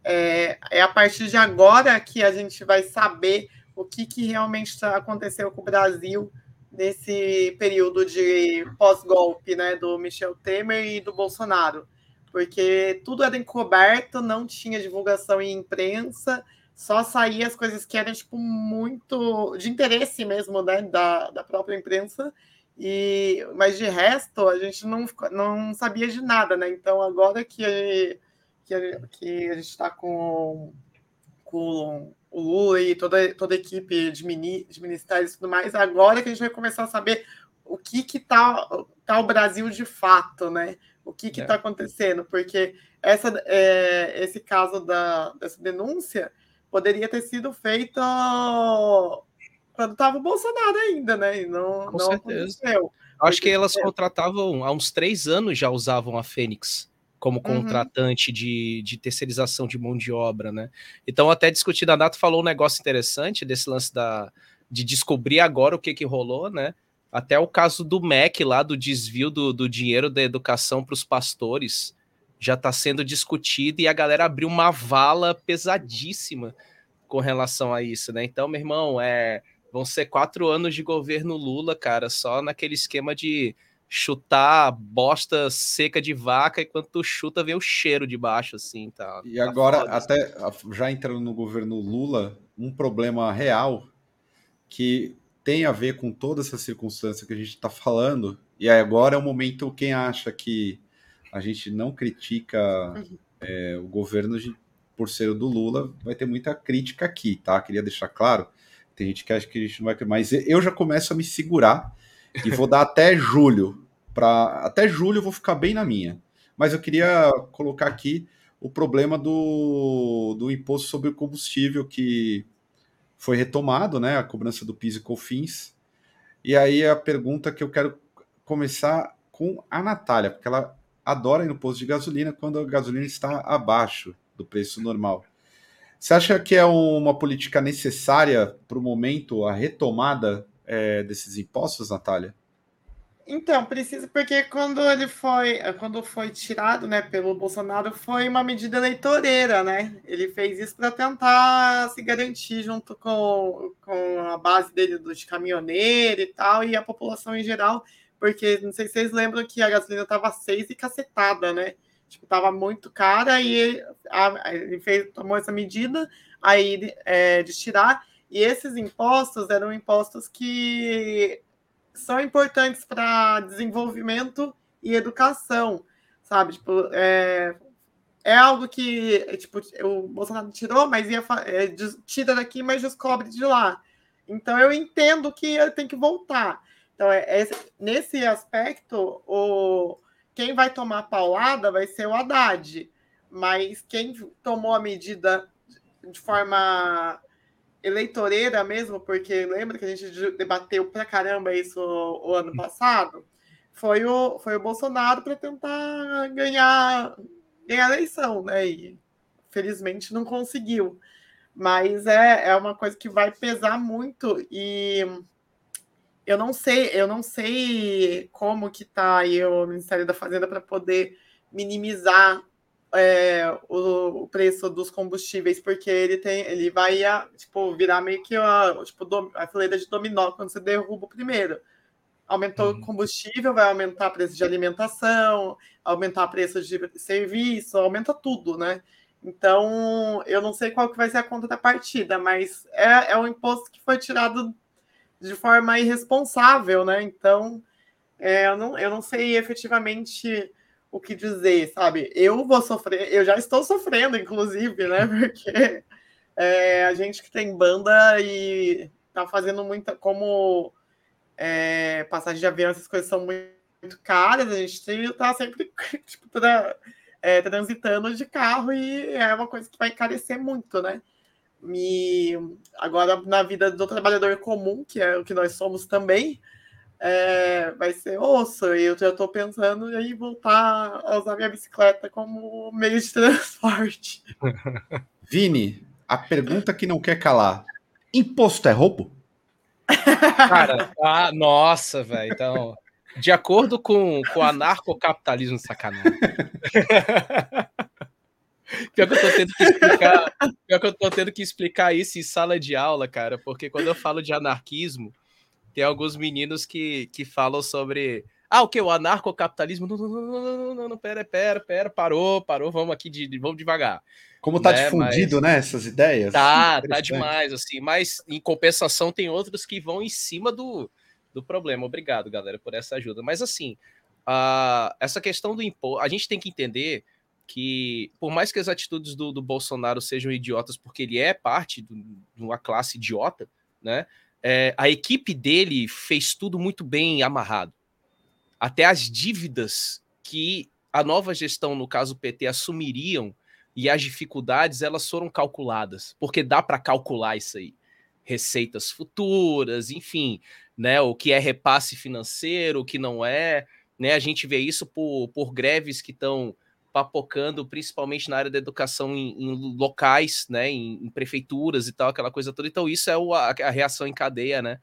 é, é, a partir de agora que a gente vai saber o que, que realmente aconteceu com o Brasil nesse período de pós-golpe, né, do Michel Temer e do Bolsonaro, porque tudo era encoberto, não tinha divulgação em imprensa, só saía as coisas que eram tipo muito de interesse mesmo, né, da, da própria imprensa. E mas de resto a gente não não sabia de nada, né? Então agora que que, que a gente está com com o Lula e toda, toda a equipe de, mini, de ministérios e tudo mais, agora que a gente vai começar a saber o que que tá, tá o Brasil de fato, né? O que que é. acontecendo, porque essa, é, esse caso da, dessa denúncia poderia ter sido feito quando estava o Bolsonaro ainda, né? E não, Com não certeza. aconteceu. Acho que elas contratavam, há uns três anos já usavam a Fênix como uhum. contratante uhum. de, de terceirização de mão de obra, né? Então, até discutindo, a Nato falou um negócio interessante desse lance da, de descobrir agora o que, que rolou, né? Até o caso do MEC lá, do desvio do, do dinheiro da educação para os pastores, já está sendo discutido e a galera abriu uma vala pesadíssima com relação a isso, né? Então, meu irmão, é, vão ser quatro anos de governo Lula, cara, só naquele esquema de chutar bosta seca de vaca, e quando tu chuta, vem o cheiro de baixo, assim, tá. E tá agora, foda, até assim. já entrando no governo Lula, um problema real que tem a ver com toda essa circunstância que a gente está falando, e agora é o momento, quem acha que a gente não critica é, o governo por ser do Lula, vai ter muita crítica aqui, tá? Queria deixar claro. Tem gente que acha que a gente não vai. Mas eu já começo a me segurar e vou dar até julho. Pra, até julho eu vou ficar bem na minha. Mas eu queria colocar aqui o problema do, do imposto sobre o combustível que foi retomado, né? A cobrança do PIS e COFINS. E aí a pergunta que eu quero começar com a Natália, porque ela adora ir no posto de gasolina quando a gasolina está abaixo do preço normal. Você acha que é uma política necessária para o momento, a retomada é, desses impostos, Natália? Então, precisa, porque quando ele foi, quando foi tirado, né, pelo Bolsonaro, foi uma medida eleitoreira, né? Ele fez isso para tentar se garantir junto com, com a base dele dos caminhoneiros e tal, e a população em geral, porque não sei se vocês lembram que a gasolina estava seis e cacetada, né? Tipo, tava muito cara e ele, a, ele fez, tomou essa medida aí é, de tirar, e esses impostos eram impostos que são importantes para desenvolvimento e educação, sabe? Tipo, é, é algo que tipo, o Bolsonaro tirou, mas ia, é, tira daqui, mas descobre de lá. Então eu entendo que ele tem que voltar. Então, é, é, nesse aspecto, o, quem vai tomar paulada vai ser o Haddad. Mas quem tomou a medida de forma eleitoreira mesmo, porque lembra que a gente debateu pra caramba isso o, ano passado? Foi o, foi o Bolsonaro para tentar ganhar, ganhar a eleição, né? E felizmente não conseguiu. Mas é, é uma coisa que vai pesar muito e eu não sei, eu não sei como que tá aí o Ministério da Fazenda para poder minimizar é, o, o, preço dos combustíveis, porque ele tem, ele vai tipo, virar meio que a, tipo, a fileira de dominó quando você derruba o primeiro. Aumentou uhum. o combustível, vai aumentar o preço de alimentação, aumentar o preço de serviço, aumenta tudo, né? Então, eu não sei qual que vai ser a conta da partida, mas é, é um imposto que foi tirado de forma irresponsável, né? Então, é, eu, não, eu não sei efetivamente o que dizer, sabe? Eu vou sofrer, eu já estou sofrendo, inclusive, né? Porque é, a gente que tem banda e tá fazendo muita. Como é, passagem de avião, essas coisas são muito, caras, a gente tá sempre tipo, tra, é, transitando de carro e é uma coisa que vai encarecer muito, né? E agora, na vida do trabalhador comum, que é o que nós somos também, é, vai ser osso. E eu já estou pensando em voltar a usar minha bicicleta como meio de transporte. Vini, a pergunta que não quer calar: imposto é roubo? Cara, ah, nossa, velho. Então, de acordo com, com o anarcocapitalismo, sacanagem. Pior que eu tô tendo que explicar, pior que eu tô tendo que explicar isso em sala de aula, cara, porque quando eu falo de anarquismo, tem alguns meninos que, que falam sobre. Ah, o que? O anarcocapitalismo? Não, não, não, não, não, não, pera, pera, pera, parou, parou, vamos aqui, de, vamos devagar. Como tá né? difundido, Mas... né, essas ideias? Tá, tá demais, assim, mas em compensação tem outros que vão em cima do, do problema. Obrigado, galera, por essa ajuda. Mas assim, a, essa questão do imposto, a gente tem que entender que, por mais que as atitudes do, do Bolsonaro sejam idiotas, porque ele é parte de uma classe idiota, né? É, a equipe dele fez tudo muito bem amarrado. Até as dívidas que a nova gestão, no caso PT, assumiriam e as dificuldades, elas foram calculadas, porque dá para calcular isso aí. Receitas futuras, enfim, né? O que é repasse financeiro, o que não é. Né, a gente vê isso por, por greves que estão papocando, principalmente na área da educação em, em locais, né, em, em, prefeituras e tal, aquela coisa toda. Então isso é o, a, a, reação em cadeia, né,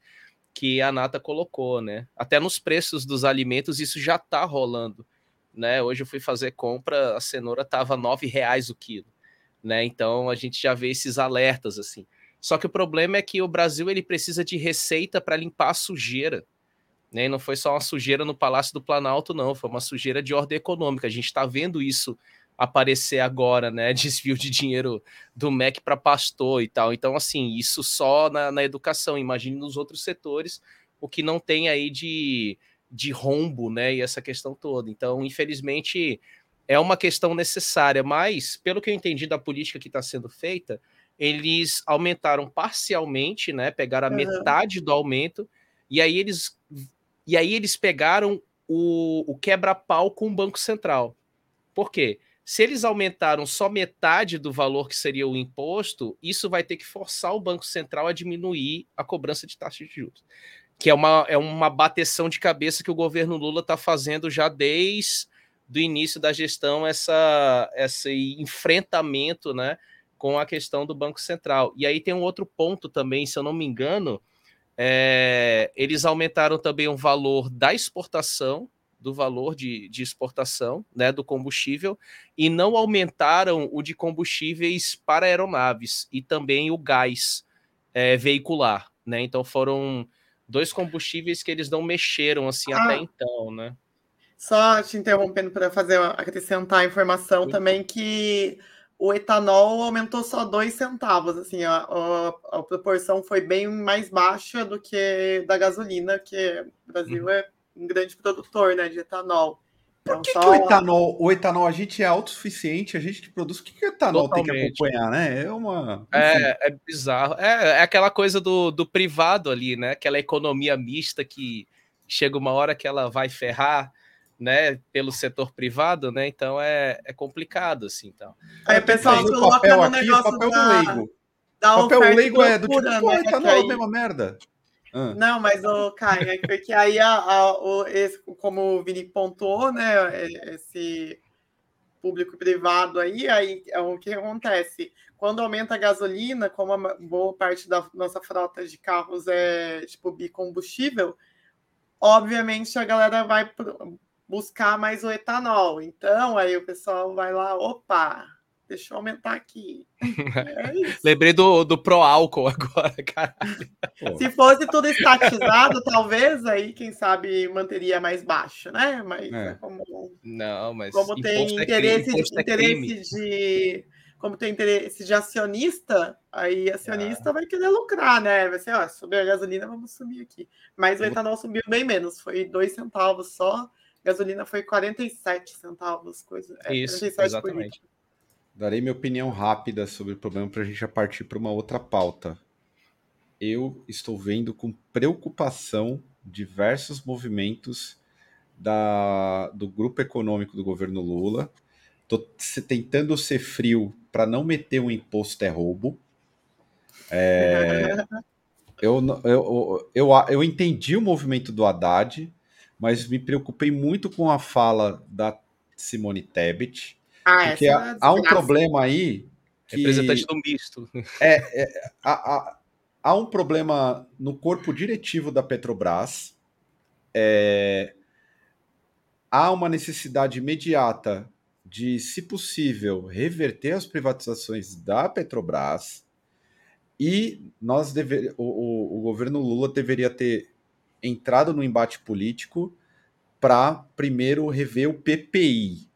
que a Nata colocou, né. Até nos preços dos alimentos isso já está rolando, né. Hoje eu fui fazer compra, a cenoura tava nove reais o quilo, né. Então a gente já vê esses alertas assim. Só que o problema é que o Brasil ele precisa de receita para limpar a sujeira né? E não foi só uma sujeira no Palácio do Planalto, não, foi uma sujeira de ordem econômica. A gente está vendo isso aparecer agora, né? Desvio de dinheiro do MEC para pastor e tal. Então, assim, isso só na, na, educação. Imagine nos outros setores o que não tem aí de, de rombo, né? E essa questão toda. Então, infelizmente, é uma questão necessária, mas, pelo que eu entendi da política que está sendo feita, eles aumentaram parcialmente, né? Pegaram a uhum. metade do aumento, e aí eles e aí eles pegaram o, o quebra-pau com o Banco Central. Por quê? Se eles aumentaram só metade do valor que seria o imposto, isso vai ter que forçar o Banco Central a diminuir a cobrança de taxa de juros. Que é uma, é uma bateção de cabeça que o governo Lula está fazendo já desde o início da gestão, essa, esse enfrentamento né, com a questão do Banco Central. E aí tem um outro ponto também, se eu não me engano, É, eles aumentaram também o valor da exportação, do valor de, de exportação né, do combustível, e não aumentaram o de combustíveis para aeronaves e também o gás é, veicular. Né? Então foram dois combustíveis que eles não mexeram assim ah. até então, né? Só te interrompendo para fazer acrescentar a informação também que o etanol aumentou só dois centavos, assim, a, a, a, proporção foi bem mais baixa do que da gasolina, que o Brasil uhum. é um grande produtor, né, de etanol. Por então, que, só... que, o etanol, o etanol, a gente é autossuficiente, a gente que produz, o que, que o etanol Totalmente. tem que acompanhar, né? É uma. É, é bizarro. É, é aquela coisa do, do privado ali, né? Aquela economia mista que chega uma hora que ela vai ferrar né, pelo setor privado, né? Então é, é complicado, assim, então. Aí o pessoal coloca papel no aqui, negócio papel da, do leigo. Da papel leigo é do tipo, né? pô, etanol é a mesma merda. Ah. Não, mas o Caio, é porque aí a, a, o, esse, como o Vini pontuou, né? Esse público privado aí, aí é o que acontece. Quando aumenta a gasolina, como a boa parte da nossa frota de carros é tipo bicombustível, obviamente a galera vai buscar mais o etanol. Então, aí o pessoal vai lá, opa, deixa eu aumentar aqui. É Lembrei do, do Pro Álcool agora, caralho. Se fosse tudo estatizado, talvez aí, quem sabe, manteria mais baixo, né? Mas é. como, Não, mas como tem é interesse, é interesse de como tem interesse de acionista, aí acionista vai querer lucrar, né? Vai ser, ó, subir a gasolina, vamos subir aqui. Mas o etanol subiu bem menos, foi dois centavos só gasolina foi 47 centavos, coisa. É, Isso, exatamente. Darei minha opinião rápida sobre o problema para a gente já partir para uma outra pauta. Eu estou vendo com preocupação diversos movimentos da, do grupo econômico do governo Lula. Estou tentando ser frio para não meter um imposto é roubo. É, eu, eu, eu, eu, eu entendi o movimento do Haddad, mas me preocupei muito com a fala da Simone Tebet, ah, porque há, há, um problema aí. Que, Representante do misto. É, é há, há, há, um problema no corpo diretivo da Petrobras. É, há uma necessidade imediata de, se possível, reverter as privatizações da Petrobras. E nós dever, o, o, o governo Lula deveria ter entrado no embate político para primeiro rever o PPI,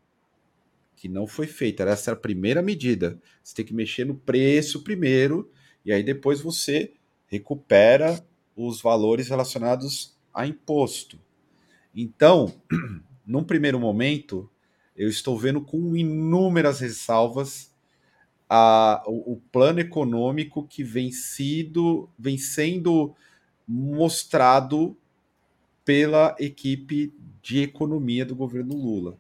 que não foi feito. Essa era a primeira medida. Você tem que mexer no preço primeiro, e aí depois você recupera os valores relacionados a imposto. Então, num primeiro momento, eu estou vendo com inúmeras ressalvas a, o, o plano econômico que vem, sido, vem sendo mostrado pela equipe de economia do governo Lula.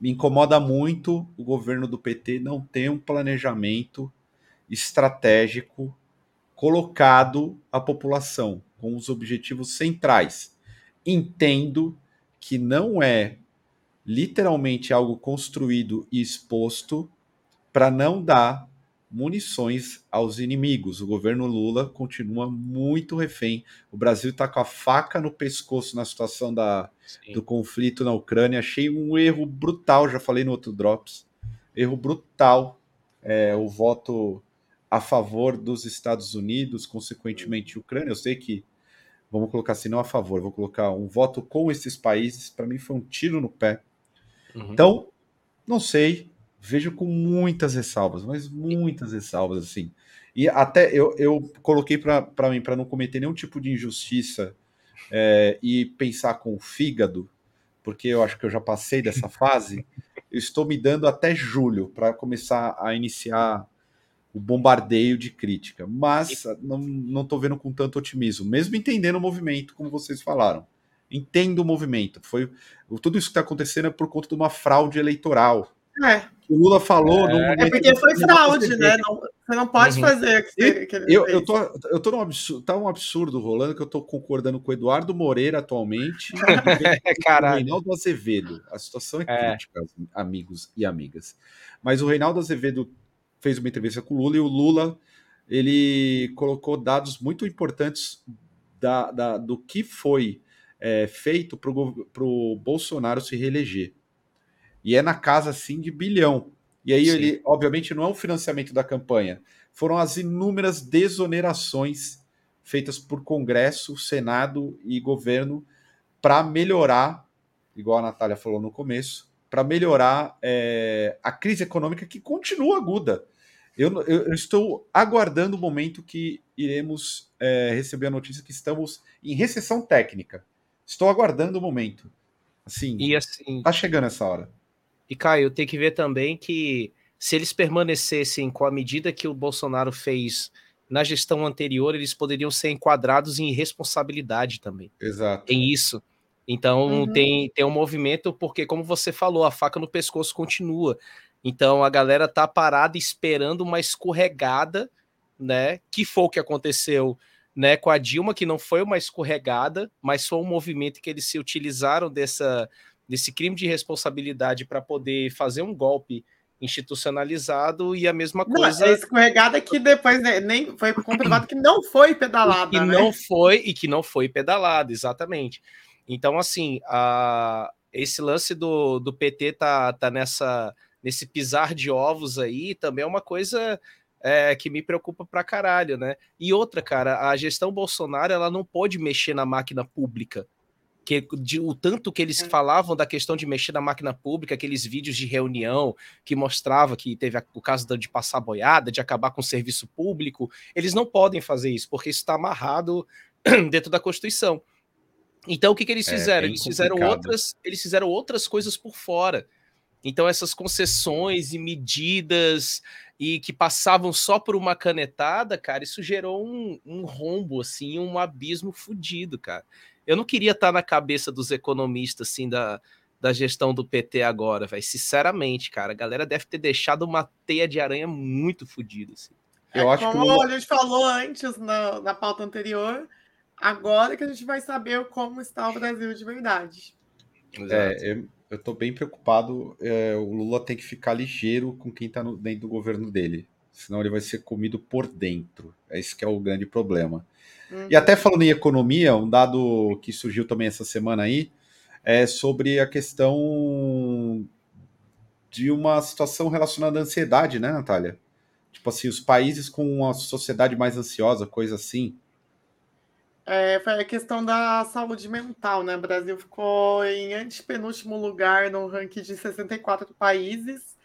Me incomoda muito o governo do PT não ter um planejamento estratégico colocado à população com os objetivos centrais. Entendo que não é literalmente algo construído e exposto para não dar munições aos inimigos. O governo Lula continua muito refém. O Brasil está com a faca no pescoço na situação da, do conflito na Ucrânia. Achei um erro brutal, já falei no outro Drops. Erro brutal. É, o voto a favor dos Estados Unidos, consequentemente Ucrânia. Eu sei que, vamos colocar assim, não a favor, vou colocar um voto com esses países. Para mim foi um tiro no pé. Uhum. Então, não sei, vejo com muitas ressalvas, mas muitas ressalvas, assim. E até eu, eu coloquei para mim, para não cometer nenhum tipo de injustiça é, e pensar com o fígado, porque eu acho que eu já passei dessa fase, eu estou me dando até julho para começar a iniciar o bombardeio de crítica. Mas não estou vendo com tanto otimismo, mesmo entendendo o movimento, como vocês falaram. Entendo o movimento. Foi Tudo isso que está acontecendo é por conta de uma fraude eleitoral. É o Lula falou. É, é porque foi fraude, né? Não, você não pode uhum. fazer que, que eu, eu, tô, eu tô num absurdo, tá um absurdo rolando que eu tô concordando com o Eduardo Moreira atualmente e o Reinaldo Azevedo. A situação é, é crítica, amigos e amigas. Mas o Reinaldo Azevedo fez uma entrevista com o Lula e o Lula ele colocou dados muito importantes da, da do que foi é, feito para o Bolsonaro se reeleger. E é na casa, assim, de bilhão. E aí, Sim. ele, obviamente, não é o financiamento da campanha, foram as inúmeras desonerações feitas por Congresso, Senado e governo para melhorar, igual a Natália falou no começo, para melhorar é, a crise econômica que continua aguda. Eu, eu, eu, estou aguardando o momento que iremos é, receber a notícia que estamos em recessão técnica. Estou aguardando o momento. Assim, e assim, tá chegando essa hora. E Caio, tem que ver também que se eles permanecessem com a medida que o Bolsonaro fez na gestão anterior, eles poderiam ser enquadrados em irresponsabilidade também. Exato. Tem isso. Então uhum. tem, tem um movimento, porque, como você falou, a faca no pescoço continua. Então a galera tá parada esperando uma escorregada, né? Que foi o que aconteceu né, com a Dilma, que não foi uma escorregada, mas foi um movimento que eles se utilizaram dessa, desse crime de responsabilidade para poder fazer um golpe institucionalizado e a mesma coisa. Não, a escorregada que depois né, nem foi comprovado que não foi pedalada. que né? não foi e que não foi pedalada, exatamente. Então, assim, a, esse lance do, do PT tá, tá nessa nesse pisar de ovos aí também é uma coisa é, que me preocupa pra caralho, né? E outra, cara, a gestão Bolsonaro ela não pode mexer na máquina pública. Que, de, o tanto que eles é. falavam da questão de mexer na máquina pública, aqueles vídeos de reunião que mostrava que teve a, o caso de passar boiada, de acabar com o serviço público, eles não podem fazer isso, porque isso está amarrado dentro da Constituição. Então o que, que eles é, fizeram? É, eles fizeram outras, eles fizeram outras coisas por fora. Então essas concessões e medidas e que passavam só por uma canetada, cara, isso gerou um, um rombo, assim, um abismo fudido, cara. Eu não queria estar na cabeça dos economistas, assim, da, da gestão do PT agora, velho. Sinceramente, cara, a galera deve ter deixado uma teia de aranha muito fodida, assim. É Eu acho como que... a gente falou antes na, na pauta anterior, agora que a gente vai saber como está o Brasil de verdade. É, eu, eu tô bem preocupado. É, o Lula tem que ficar ligeiro com quem tá no, dentro do governo dele. Senão ele vai ser comido por dentro. É esse que é o grande problema. Uhum. E até falando em economia, um dado que surgiu também essa semana aí é sobre a questão de uma situação relacionada à ansiedade, né, Natália? Tipo assim, os países com uma sociedade mais ansiosa, coisa assim. É, foi a questão da saúde mental, né? O Brasil ficou em antepenúltimo lugar no ranking de 64 países,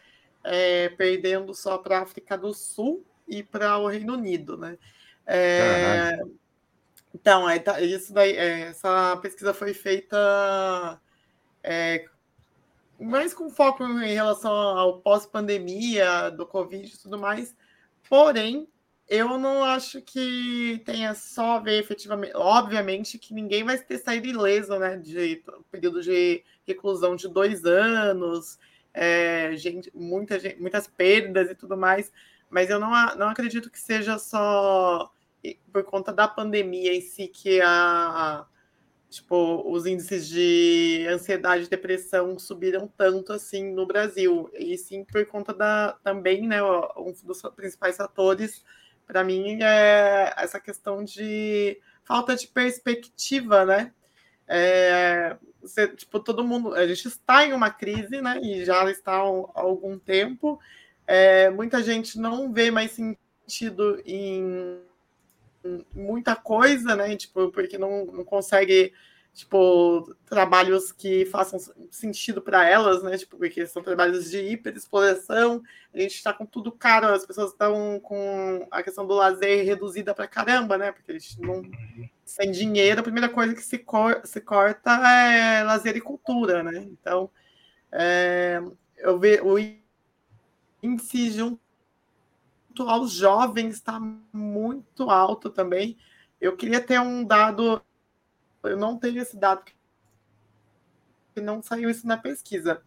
é, perdendo só para a África do Sul e para o Reino Unido, né? É, então, é, isso daí, é, essa pesquisa foi feita é, mais com foco em relação ao pós-pandemia, do Covid e tudo mais, porém, eu não acho que tenha só a ver efetivamente. Obviamente que ninguém vai ter saído ileso, né? De período de reclusão de dois anos, é, gente, muita, muitas perdas e tudo mais. Mas eu não, não acredito que seja só por conta da pandemia em si que a, tipo, os índices de ansiedade e depressão subiram tanto assim no Brasil. E sim por conta da também, né, um dos principais fatores para mim é essa questão de falta de perspectiva, né? É, você, tipo, todo mundo, a gente está em uma crise, né? E já está há algum tempo. É, muita gente não vê mais sentido em, muita coisa, né? Tipo, porque não, não consegue tipo, trabalhos que façam sentido para elas, né? Tipo, porque são trabalhos de hiperexploração, a gente está com tudo caro, as pessoas estão com a questão do lazer reduzida para caramba, né? Porque a gente não sem dinheiro, a primeira coisa que se, cor, se corta é lazer e cultura, né? Então, é, eu vejo o índice junto aos jovens está muito alto também. Eu queria ter um dado eu não tenho esse dado, porque não saiu isso na pesquisa.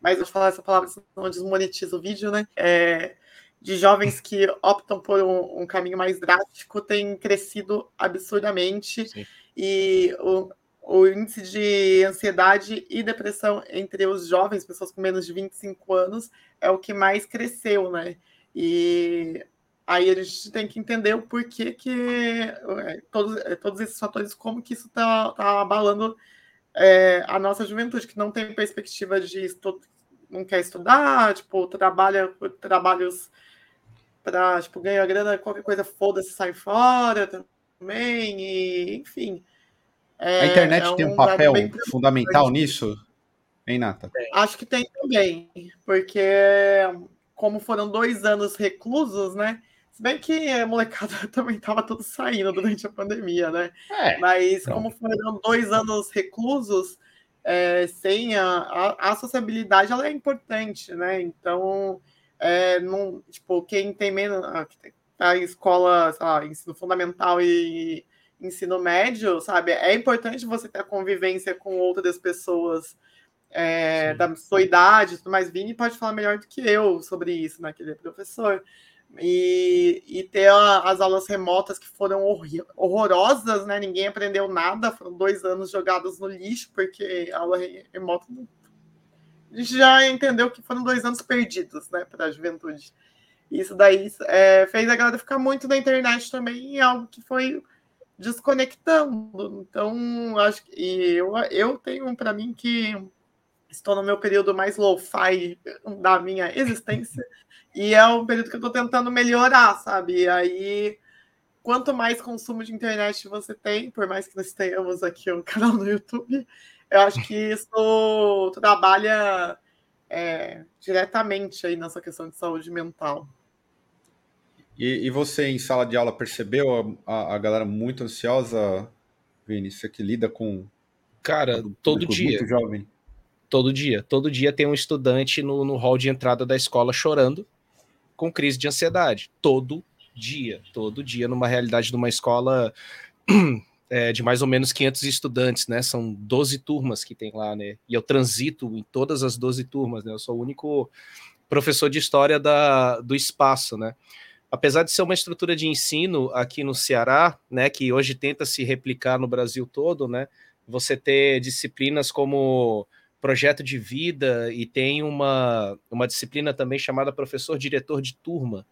Mas eu vou falar essa palavra, senão desmonetiza o vídeo, né? É, de jovens que optam por um, um, caminho mais drástico tem crescido absurdamente. Sim. E o, o índice de ansiedade e depressão entre os jovens, pessoas com menos de 25 anos, é o que mais cresceu, né? E Aí a gente tem que entender o porquê que é, todos, é, todos esses fatores, como que isso está tá abalando é, a nossa juventude, que não tem perspectiva de estu não quer estudar, tipo, trabalha trabalhos para tipo, ganhar grana, qualquer coisa, foda-se, sai fora também, e, enfim. É, a internet é tem um papel fundamental nisso, hein, Nata? Acho que tem também, porque como foram dois anos reclusos, né? Se bem que a molecada também estava tudo saindo durante a pandemia, né? É, Mas como foram dois anos reclusos, é, sem a, a, a, sociabilidade, ela é importante, né? Então, é, não, tipo, quem tem menos a escola, sei lá, ensino fundamental e ensino médio, sabe? É importante você ter a convivência com outras pessoas é, da sua idade, mais. Vini pode falar melhor do que eu sobre isso, né? Que ele é professor e, e ter a, as aulas remotas que foram horrorosas, né? Ninguém aprendeu nada, foram dois anos jogados no lixo, porque a aula remota a gente já entendeu que foram dois anos perdidos, né, para a juventude. Isso daí é, fez a galera ficar muito na internet também, algo que foi desconectando. Então, acho que eu, eu tenho para mim que estou no meu período mais low-fi da minha existência. E é um período que eu estou tentando melhorar, sabe? E aí, quanto mais consumo de internet você tem, por mais que nós tenhamos aqui um canal no YouTube, eu acho que isso trabalha é, diretamente aí nessa questão de saúde mental. E, e você, em sala de aula, percebeu a, a galera muito ansiosa, Vini? Você que lida com. Cara, todo dia. Muito jovem. Todo dia. Todo dia tem um estudante no, no hall de entrada da escola chorando com crise de ansiedade. Todo dia, todo dia, numa realidade de uma escola é, de mais ou menos 500 estudantes, né? São 12 turmas que tem lá, né? E eu transito em todas as 12 turmas, né? Eu sou o único professor de história da, do espaço, né? Apesar de ser uma estrutura de ensino aqui no Ceará, né, que hoje tenta se replicar no Brasil todo, né? Você ter disciplinas como projeto de vida e tem uma, uma disciplina também chamada professor diretor de turma,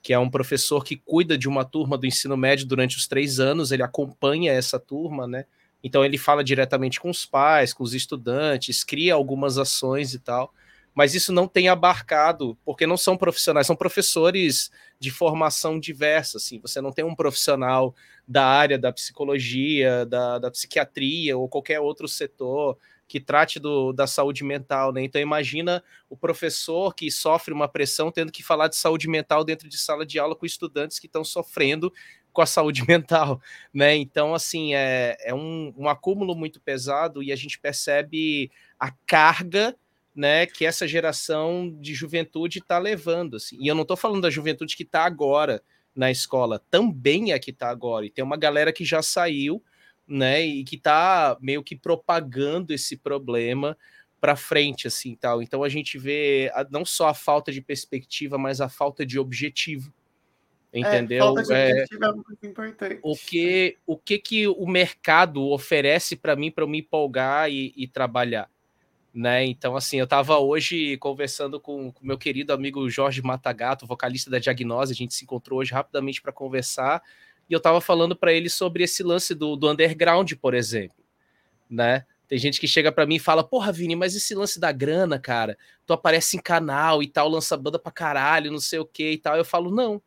que é um professor que cuida de uma turma do ensino médio durante os três anos, ele acompanha essa turma, né? Então ele fala diretamente com os pais, com os estudantes, cria algumas ações e tal, mas isso não tem abarcado, porque não são profissionais, são professores de formação diversa, assim, você não tem um profissional da área da psicologia, da, da psiquiatria ou qualquer outro setor, que trate do, da saúde mental, né? Então imagina o professor que sofre uma pressão tendo que falar de saúde mental dentro de sala de aula com estudantes que estão sofrendo com a saúde mental, né? Então, assim, é, é um, um acúmulo muito pesado e a gente percebe a carga né, que essa geração de juventude está levando. Assim. E eu não estou falando da juventude que está agora na escola, também é que está agora. E tem uma galera que já saiu, né? E que está meio que propagando esse problema para frente, assim, tal. Então a gente vê a, não só a falta de perspectiva, mas a falta de objetivo. É, entendeu? É, falta de é, objetivo é muito importante. O que o que, que o mercado oferece para mim para eu me empolgar e, e, trabalhar? Né? Então, assim, eu estava hoje conversando com o meu querido amigo Jorge Matagato, vocalista da Diagnose, a gente se encontrou hoje rapidamente para conversar, e eu estava falando para ele sobre esse lance do, do underground, por exemplo, né? Tem gente que chega para mim e fala: Porra, Vini, mas esse lance da grana, cara, tu aparece em canal e tal, lança banda pra caralho, não sei o que e tal. Eu falo: Não,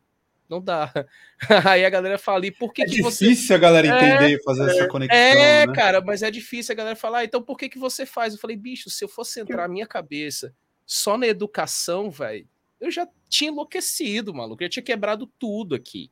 não dá. Aí a galera fala: E por que, é que difícil você... a galera é, entender e fazer é, essa conexão. É, né? cara, mas é difícil a galera falar: ah, Então por que, que você faz? Eu falei: Bicho, se eu fosse entrar a minha cabeça só na educação, velho, eu já tinha enlouquecido, maluco, eu já tinha quebrado tudo aqui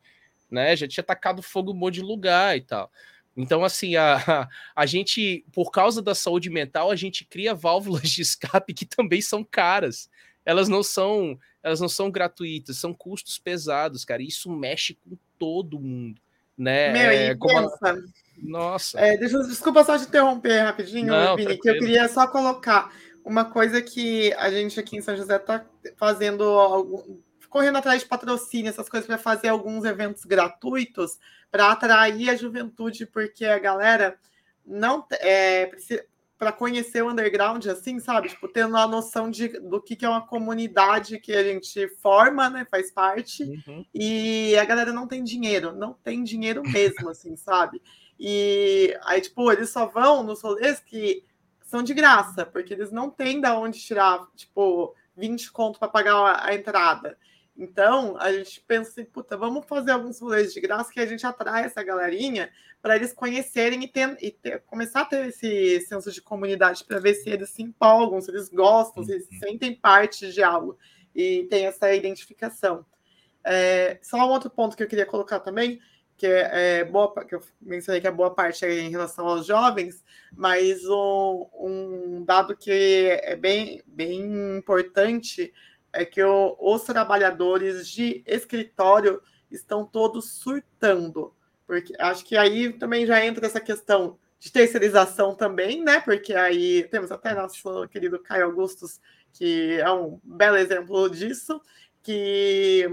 né? Já tinha atacado fogo um monte de lugar e tal. Então, assim, a, a, gente, por causa da saúde mental, a gente cria válvulas de escape que também são caras. Elas não são, elas não são gratuitas, são custos pesados, cara. Isso mexe com todo mundo, né? Meu, é, pensa, Nossa. É, deixa, desculpa só te interromper rapidinho, não, Vini, que eu queria só colocar uma coisa que a gente aqui em São José está fazendo algum, correndo atrás de patrocínio, essas coisas, para fazer alguns eventos gratuitos para atrair a juventude, porque a galera não é, precisa, para conhecer o underground, assim, sabe? Tipo, tendo a noção de, do que, que é uma comunidade que a gente forma, né? Faz parte. Uhum. E a galera não tem dinheiro, não tem dinheiro mesmo, assim, sabe? E aí, tipo, eles só vão nos rolês que são de graça, porque eles não têm da onde tirar, tipo, 20 conto para pagar a, a entrada. Então, a gente pensa assim, puta, vamos fazer alguns rolês de graça que a gente atrai essa galerinha para eles conhecerem e, ter, e ter, começar a ter esse senso de comunidade para ver se eles se empolgam, se eles gostam, se eles uhum. sentem parte de algo e tem essa identificação. É, só um outro ponto que eu queria colocar também, que é, é boa, que eu mencionei que é boa parte é em relação aos jovens, mas um, um dado que é bem, bem importante é que o, os trabalhadores de escritório estão todos surtando. Porque acho que aí também já entra essa questão de terceirização também, né? Porque aí temos até nosso querido Caio Augustus, que é um belo exemplo disso, que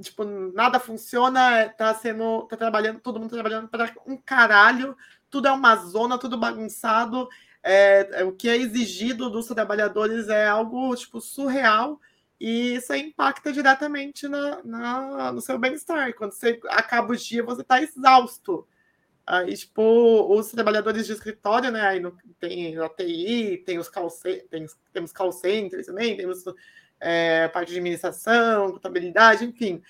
tipo, nada funciona, tá sendo, tá trabalhando, todo mundo trabalhando para um caralho, tudo é uma zona, tudo bagunçado, é, é, o que é exigido dos trabalhadores é algo tipo surreal e isso impacta diretamente na, na no seu bem-estar. Quando você acaba o dia, você está exausto. Tipo, os trabalhadores de escritório, né? Aí no, tem a TI, tem os call, tem, temos call centers também, temos é, parte de administração, contabilidade, enfim.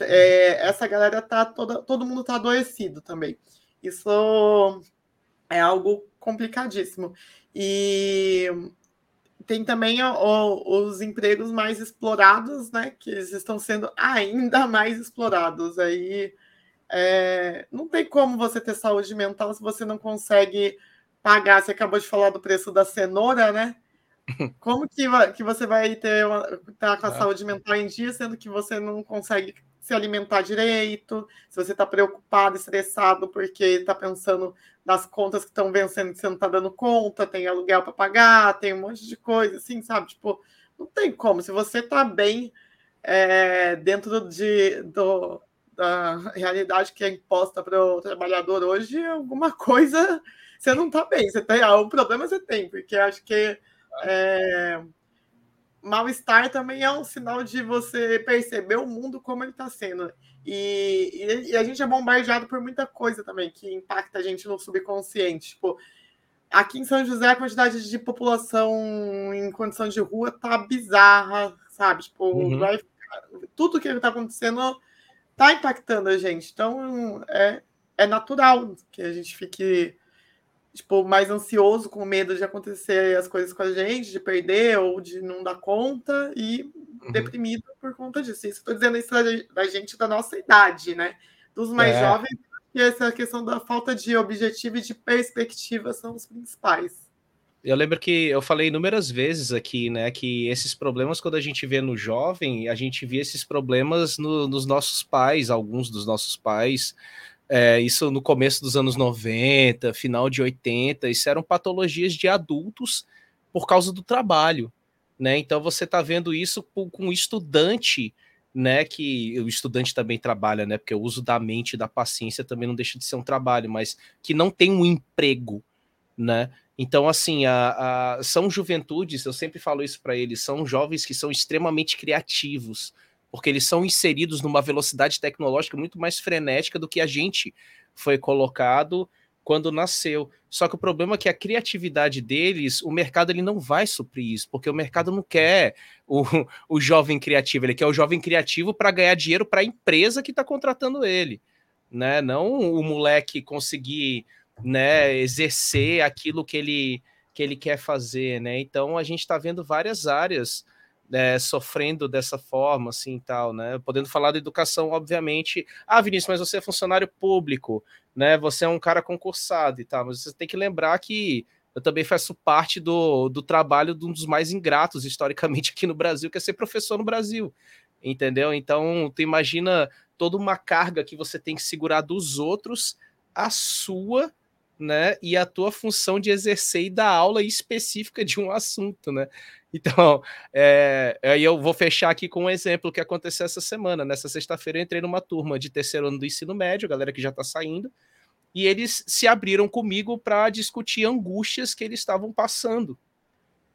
É, essa galera tá toda, todo mundo tá adoecido também. Isso é algo complicadíssimo. E tem também o, os empregos mais explorados, né? Que eles estão sendo ainda mais explorados. Aí é, não tem como você ter saúde mental se você não consegue pagar. Você acabou de falar do preço da cenoura, né? Como que, que você vai ter uma, tá com a é. saúde mental em dia, sendo que você não consegue se alimentar direito, se você está preocupado, estressado porque está pensando nas contas que estão vencendo que você não está dando conta, tem aluguel para pagar, tem um monte de coisa, assim, sabe? Tipo, não tem como. Se você está bem é, dentro de, do, da realidade que é imposta para o trabalhador hoje, alguma coisa você não está bem. Você tem algum problema, você tem, porque acho que é, mal-estar também é um sinal de você perceber o mundo como ele está sendo. E, e, a gente é bombardeado por muita coisa também que impacta a gente no subconsciente. Tipo, aqui em São José a quantidade de população em condição de rua tá bizarra, sabe? Tipo, uhum. vai, tudo que está acontecendo tá impactando a gente. Então é, é natural que a gente fique tipo, mais ansioso, com medo de acontecer as coisas com a gente, de perder ou de não dar conta, e uhum. deprimido por conta disso. Isso estou dizendo isso da gente da nossa idade, né? Dos mais é. jovens, e essa questão da falta de objetivo e de perspectiva são os principais. Eu lembro que eu falei inúmeras vezes aqui, né, que esses problemas, quando a gente vê no jovem, a gente vê esses problemas no, nos nossos pais, alguns dos nossos pais, é, isso no começo dos anos 90, final de 80, isso eram patologias de adultos por causa do trabalho, né? Então você está vendo isso com, com um estudante, né? Que o estudante também trabalha, né? Porque o uso da mente e da paciência também não deixa de ser um trabalho, mas que não tem um emprego, né? Então, assim, a, a, são juventudes, eu sempre falo isso para eles, são jovens que são extremamente criativos, porque eles são inseridos numa velocidade tecnológica muito mais frenética do que a gente foi colocado quando nasceu. Só que o problema é que a criatividade deles, o mercado ele não vai suprir isso, porque o mercado não quer o, o jovem criativo, ele quer o jovem criativo para ganhar dinheiro para a empresa que está contratando ele, né? Não o moleque conseguir, né, exercer aquilo que ele que ele quer fazer, né? Então a gente está vendo várias áreas é, sofrendo dessa forma, assim, tal, né? Podendo falar da educação, obviamente. Ah, Vinícius, mas você é funcionário público, né? Você é um cara concursado e tal, mas você tem que lembrar que eu também faço parte do, do trabalho de um dos mais ingratos historicamente aqui no Brasil, que é ser professor no Brasil, entendeu? Então, tu imagina toda uma carga que você tem que segurar dos outros, a sua, né? E a tua função de exercer e dar aula específica de um assunto, né? Então, é, aí eu vou fechar aqui com um exemplo que aconteceu essa semana. Nessa sexta-feira eu entrei numa turma de terceiro ano do ensino médio, galera que já está saindo, e eles se abriram comigo para discutir angústias que eles estavam passando.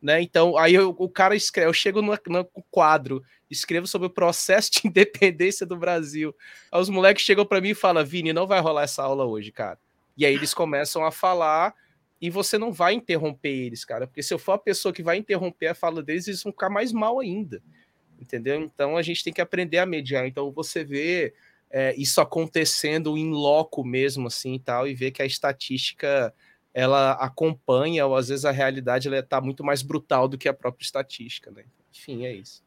Né? Então, aí eu, o cara escreve, eu chego no, no, quadro, escrevo sobre o processo de independência do Brasil. Aí os moleques chegam para mim e falam: Vini, não vai rolar essa aula hoje, cara. E aí eles começam a falar e você não vai interromper eles, cara, porque se eu for a pessoa que vai interromper a fala deles, eles vão ficar mais mal ainda, entendeu? Então a gente tem que aprender a mediar. Então você vê é, isso acontecendo em loco mesmo, assim e tal, e ver que a estatística ela acompanha, ou às vezes a realidade ela está muito mais brutal do que a própria estatística, né? Enfim, é isso.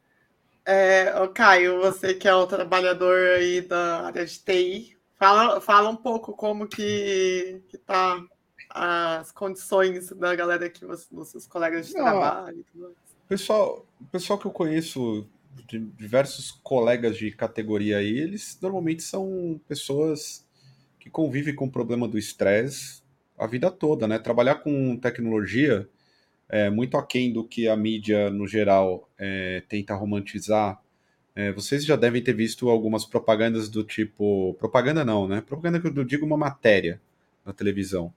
É, Caio, você que é o trabalhador aí da área de TI, fala, fala um pouco como que, que tá as condições da galera você, dos seus colegas de Não, trabalho. Pessoal, pessoal que eu conheço, de diversos colegas de categoria aí, eles normalmente são pessoas que convivem com o problema do estresse a vida toda, né? Trabalhar com tecnologia é muito aquém do que a mídia, no geral, é, tenta romantizar. É, vocês já devem ter visto algumas propagandas do tipo. Propaganda não, né? Propaganda que eu digo uma matéria na televisão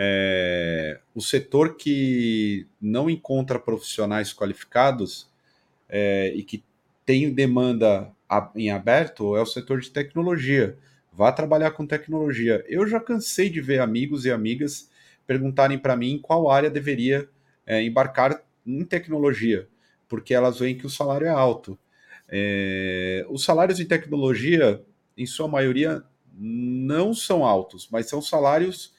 é, o setor que não encontra profissionais qualificados é, e que tem demanda em aberto é o setor de tecnologia. Vá trabalhar com tecnologia. Eu já cansei de ver amigos e amigas perguntarem para mim qual área deveria é, embarcar em tecnologia, porque elas veem que o salário é alto. É, os salários em tecnologia, em sua maioria, não são altos, mas são salários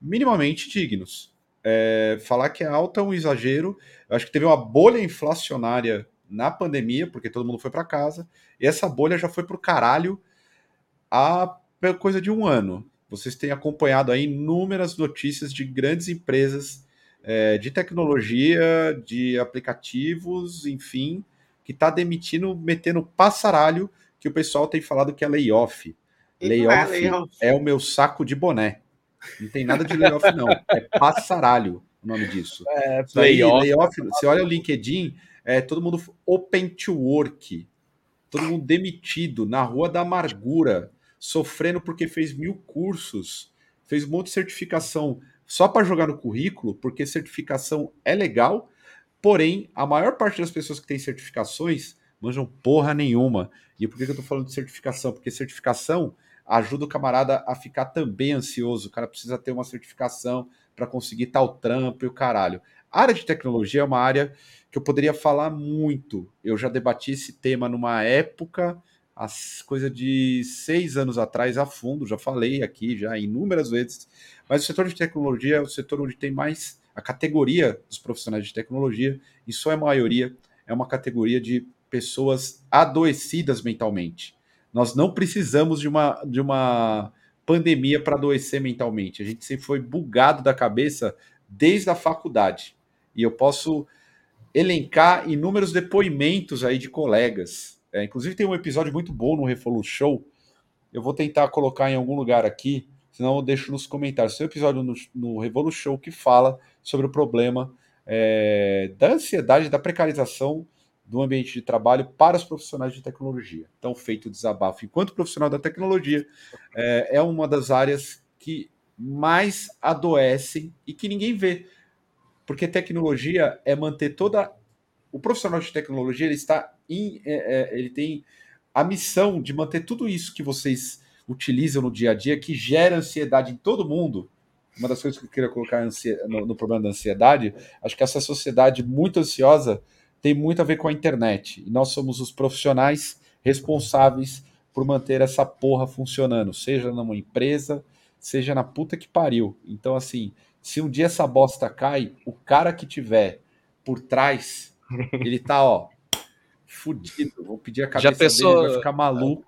minimamente dignos. É, falar que é alta é um exagero. Eu acho que teve uma bolha inflacionária na pandemia, porque todo mundo foi para casa, e essa bolha já foi para o caralho há coisa de um ano. Vocês têm acompanhado aí inúmeras notícias de grandes empresas é, de tecnologia, de aplicativos, enfim, que está demitindo, metendo passaralho, que o pessoal tem falado que é layoff. Layoff é, layoff é o meu saco de boné. Não tem nada de layoff, não. É passaralho o nome disso. É, layoff. layoff. Você olha o LinkedIn, é todo mundo open to work. Todo mundo demitido, na rua da amargura, sofrendo porque fez mil cursos, fez um monte de certificação só para jogar no currículo, porque certificação é legal, porém, a maior parte das pessoas que têm certificações manjam porra nenhuma. E por que eu estou falando de certificação? Porque certificação ajuda o camarada a ficar também ansioso. O cara precisa ter uma certificação para conseguir tal trampo e o caralho. A área de tecnologia é uma área que eu poderia falar muito. Eu já debati esse tema numa época, as coisa de seis anos atrás, a fundo, já falei aqui já inúmeras vezes. Mas o setor de tecnologia é o setor onde tem mais a categoria dos profissionais de tecnologia, em sua maioria, é uma categoria de pessoas adoecidas mentalmente. Nós não precisamos de uma, de uma pandemia para adoecer mentalmente. A gente sempre foi bugado da cabeça desde a faculdade. E eu posso elencar inúmeros depoimentos aí de colegas. É, inclusive tem um episódio muito bom no Refolo Show. Eu vou tentar colocar em algum lugar aqui, senão eu deixo nos comentários. Um episódio no, no Revolu Show que fala sobre o problema é, da ansiedade, da precarização do ambiente de trabalho para os profissionais de tecnologia. Então, feito o desabafo, enquanto profissional da tecnologia, é, é uma das áreas que mais adoecem e que ninguém vê. Porque tecnologia é manter toda. O profissional de tecnologia ele está em, é, é, ele tem a missão de manter tudo isso que vocês utilizam no dia a dia, que gera ansiedade em todo mundo. Uma das coisas que eu queria colocar no, no problema da ansiedade, acho que essa sociedade muito ansiosa tem muito a ver com a internet. E nós somos os profissionais responsáveis por manter essa porra funcionando, seja numa empresa, seja na puta que pariu. Então, assim, se um dia essa bosta cai, o cara que tiver por trás, ele tá, ó, fudido. Vou pedir a cabeça Já pensou... dele, vai ficar maluco.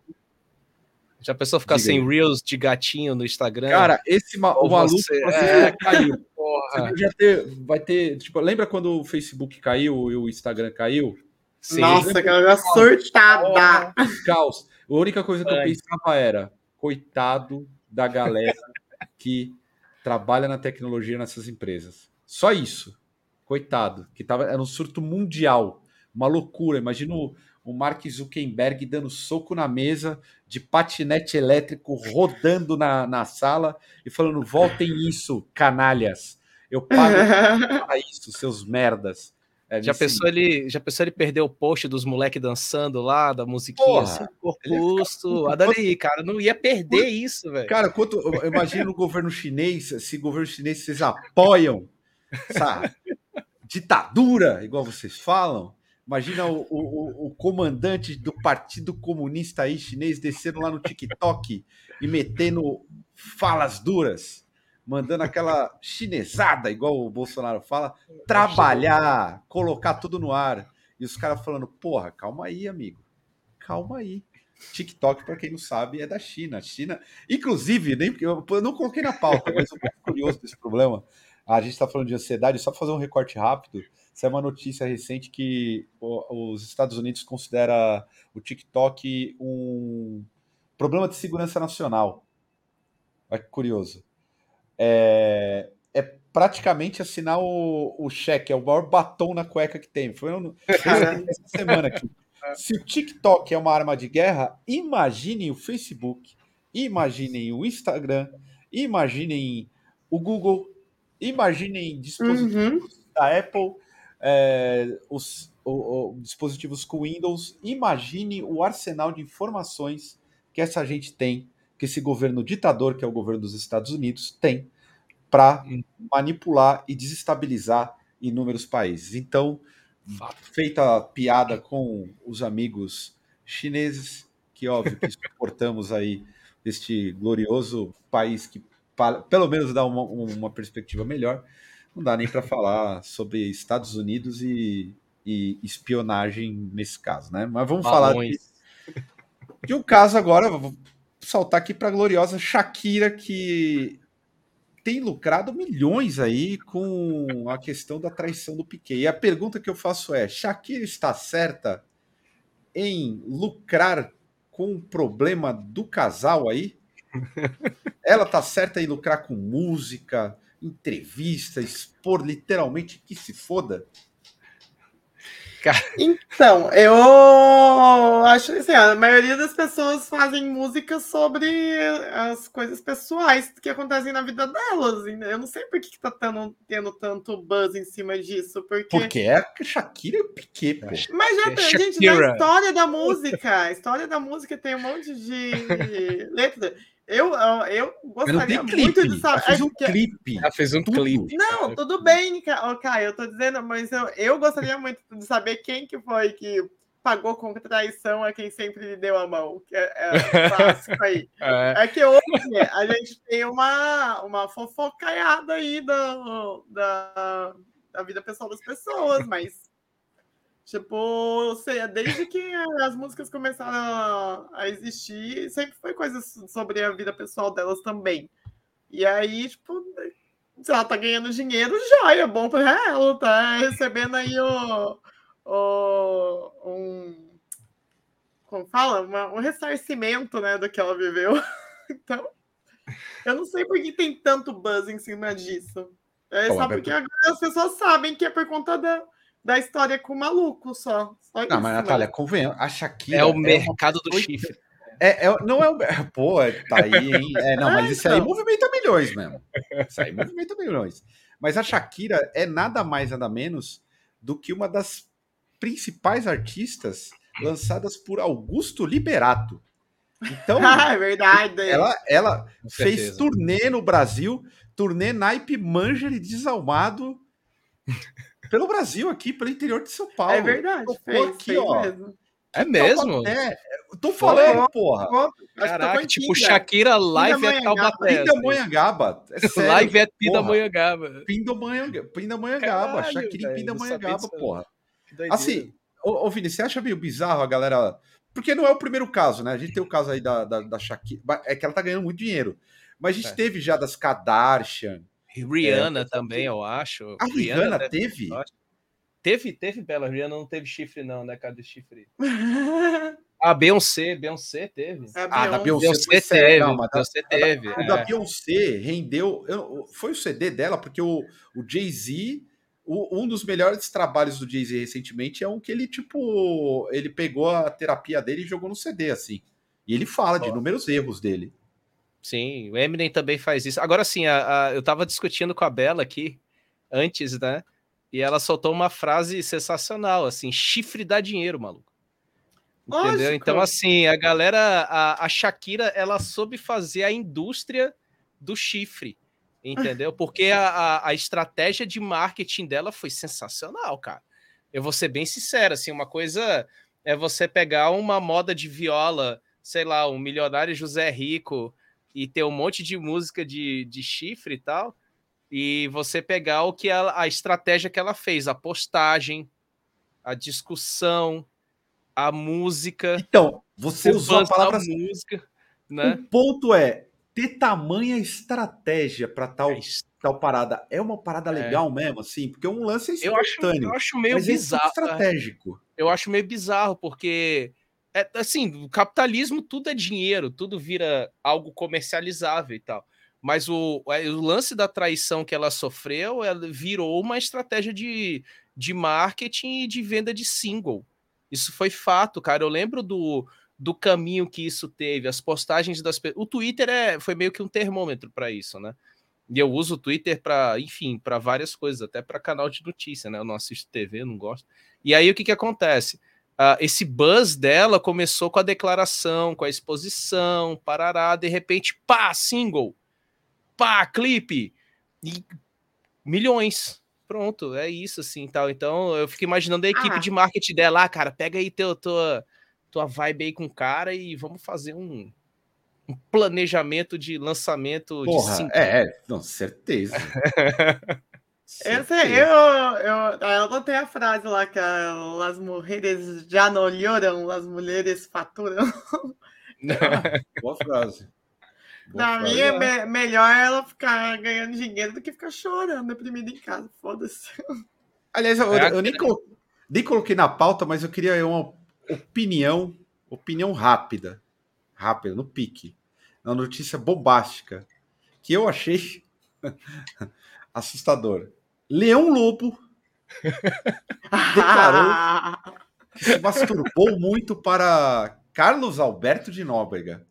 Já pensou ficar Diga sem aí. Reels de gatinho no Instagram? Cara, esse ma o maluco você... é... caiu. Já ter, vai ter, tipo, lembra quando o Facebook caiu e o Instagram caiu? Sim. Nossa, aquela surtada. Caos. A única coisa que eu pensava era, coitado da galera que trabalha na tecnologia nessas empresas. Só isso. Coitado, que tava, era um surto mundial, uma loucura. Imagina o, o Mark Zuckerberg dando soco na mesa, de patinete elétrico rodando na, na sala e falando: voltem isso, canalhas. Eu pago para isso, seus merdas. É, já, pensou ele, já pensou ele perder o post dos moleques dançando lá, da musiquinha assim, por custo? Adorei, cara, não ia perder isso, velho. Cara, quanto, imagina o governo chinês, se o governo chinês vocês apoiam, sabe? Ditadura, igual vocês falam. Imagina o, o, o, comandante do Partido Comunista aí chinês descendo lá no TikTok e metendo falas duras, mandando aquela chinesada, igual o Bolsonaro fala, trabalhar, colocar tudo no ar. E os caras falando, porra, calma aí, amigo. Calma aí. TikTok, para quem não sabe, é da China. China, inclusive, nem eu não coloquei na pauta, mas eu tô curioso desse problema. A gente está falando de ansiedade, só para fazer um recorte rápido. Isso é uma notícia recente que os Estados Unidos considera o TikTok um problema de segurança nacional. Olha que curioso. É, é praticamente assinar o, o cheque, é o maior batom na cueca que tem. Foi um, essa semana aqui. Se o TikTok é uma arma de guerra, imaginem o Facebook, imaginem o Instagram, imaginem o Google, Imaginem dispositivos uhum. da Apple, é, os o, o, dispositivos com Windows. Imagine o arsenal de informações que essa gente tem, que esse governo ditador, que é o governo dos Estados Unidos, tem para uhum. manipular e desestabilizar inúmeros países. Então, feita a piada com os amigos chineses, que óbvio que suportamos aí este glorioso país que pelo menos dar uma, uma perspectiva melhor. Não dá nem para falar sobre Estados Unidos e, e, espionagem nesse caso, né? Mas vamos Balões. falar de, de, um caso agora. Vou saltar aqui para a gloriosa Shakira, que tem lucrado milhões aí com a questão da traição do Piquet. E a pergunta que eu faço é: Shakira está certa em lucrar com o problema do casal aí? Ela tá certa em lucrar com música, entrevista, expor literalmente que se foda? Então, eu acho assim, a maioria das pessoas fazem música sobre as coisas pessoais que acontecem na vida delas. Eu não sei por que, que tá tendo, tendo tanto buzz em cima disso. Porque, porque é Shakira e o Piquet, pô. Mas já tem, gente, da história da música. A história da música tem um monte de letra. Eu, eu gostaria muito de saber. Ela fez um clipe. Ela fez um tudo. clipe. Não, tudo bem, Caio, eu tô dizendo, mas eu, eu gostaria muito de saber quem que foi que pagou com traição a quem sempre lhe deu a mão. Que é, é clássico aí. É. é. que hoje a gente tem uma, uma fofocaiada aí da, da, da vida pessoal das pessoas, mas Tipo, desde que as músicas começaram a existir, sempre foi coisas sobre a vida pessoal delas também. E aí, tipo, se ela tá ganhando dinheiro, já é bom para ela, tá recebendo aí o, o um como fala, Uma, um ressarcimento, né, do que ela viveu. Então, eu não sei por que tem tanto buzz em cima disso. É só porque agora as pessoas sabem que é por conta da da história com o maluco só. só não, isso, mas Natália, convenhamos, a Shakira. É o é mercado do chifre. É, é, não é o. Pô, tá aí, hein? É, não, mas isso aí movimenta milhões mesmo. Isso aí movimenta milhões. Mas a Shakira é nada mais, nada menos do que uma das principais artistas lançadas por Augusto Liberato. Então, ah, é verdade. Ela, ela fez turnê no Brasil, turnê naipe Manger e Desalmado pelo Brasil aqui, pelo interior de São Paulo. É verdade. Fez, aqui, fez ó. Mesmo. É mesmo? É, tô falando, Foi, porra. Caraca, tipo Shakira live é Taubaté. Pindamonhangaba. É live é Pindamonhangaba. Pindamonhangaba. Pindamonhangaba. Shakira em Pindamonhangaba, porra. Assim, ô, ô Vini, você acha meio bizarro a galera... Porque não é o primeiro caso, né? A gente tem o caso aí da, da, da Shakira. É que ela tá ganhando muito dinheiro. Mas a gente é. teve já das Kardashian, Rihanna é, também, eu acho. A Rihanna, Rihanna teve? Teve, teve, Bela. Rihanna não teve chifre, não, né? Cadê chifre? A Beyoncé, Beyoncé teve. A ah, da Beyoncé, Beyoncé teve. Não, mas Beyoncé da, teve. O é. da Beyoncé rendeu. foi o CD dela, porque o, o Jay-Z um dos melhores trabalhos do Jay-Z recentemente é um que ele, tipo, ele pegou a terapia dele e jogou no CD, assim. E ele fala de inúmeros erros dele. Sim, o Eminem também faz isso. Agora sim, a, a, eu tava discutindo com a Bela aqui antes, né? E ela soltou uma frase sensacional, assim, chifre dá dinheiro, maluco. Entendeu? Lógico. Então, assim, a galera, a, a Shakira, ela soube fazer a indústria do chifre, entendeu? Porque a, a, estratégia de marketing dela foi sensacional, cara. Eu vou ser bem sincero, assim, uma coisa é você pegar uma moda de viola, sei lá, um milionário José Rico e ter um monte de música de, de chifre e tal, e você pegar o que ela, a estratégia que ela fez, a postagem, a discussão, a música. Então, você usou a palavra música, né? O ponto é ter tamanha estratégia para tal é tal parada. É uma parada é. legal mesmo, assim, porque um lance é espontâneo. Eu acho, eu acho meio é bizarro. É estratégico. Eu acho meio bizarro porque é, assim, o capitalismo tudo é dinheiro, tudo vira algo comercializável e tal. Mas o, o lance da traição que ela sofreu, ela virou uma estratégia de, de marketing e de venda de single. Isso foi fato, cara. Eu lembro do, do caminho que isso teve, as postagens das pessoas. O Twitter é, foi meio que um termômetro para isso, né? E eu uso o Twitter para, enfim, para várias coisas, até para canal de notícia, né? Eu não assisto TV, não gosto. E aí o que, que acontece? Uh, esse buzz dela começou com a declaração, com a exposição, parará, de repente, pá, single, pá, clipe, e milhões, Pronto, é isso, assim, tal. Então, eu fico imaginando a equipe ah. de marketing dela, ah, cara, pega aí teu, tua, tua vibe aí com o cara e vamos fazer um, um planejamento de lançamento Porra, de cinco. É, é, não, certeza. Esse, eu, eu, eu notei a frase lá que as mulheres já não olham, as mulheres faturam. Ah, boa frase. Na minha, é me melhor ela ficar ganhando dinheiro do que ficar chorando, deprimida em casa. Foda-se. Aliás, eu, é eu nem, colo nem, coloquei na pauta, mas eu queria uma opinião, opinião rápida. Rápida, no pique. Uma notícia bombástica. Que eu achei assustador. Leão Lobo declarou que se masturbou muito para Carlos Alberto de Nóbrega.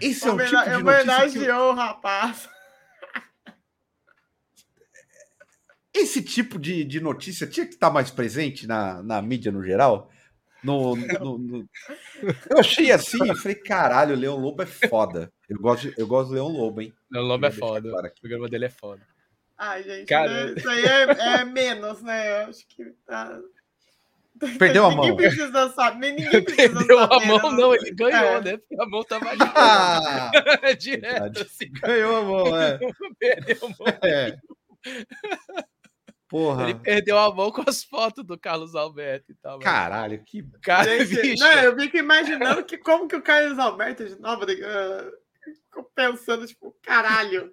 Esse é um tipo de homenageou o rapaz. Esse tipo de, de notícia tinha que estar mais presente na, na mídia no geral. No, no, no... Eu achei assim, eu falei, caralho, o Leão Lobo é foda. Eu gosto, de, eu gosto do Leão Lobo, hein? Leão Lobo é foda. O programa dele é foda. Ai, gente, Cara... Né, isso aí é, é, menos, né? Eu acho que tá. Perdeu a mão. Ninguém precisa saber. Ninguém precisa Perdeu saber, a mão, não, ele ganhou, é. né? Porque a mão tava ali. Ah, Direto, assim. Ganhou a mão, é. Perdeu a mão. É. Porra. Ele perdeu a mão com as fotos do Carlos Alberto e tal. Caralho, que cara, Gente, Não, eu fico imaginando que como que o Carlos Alberto de novo uh, pensando, tipo, caralho.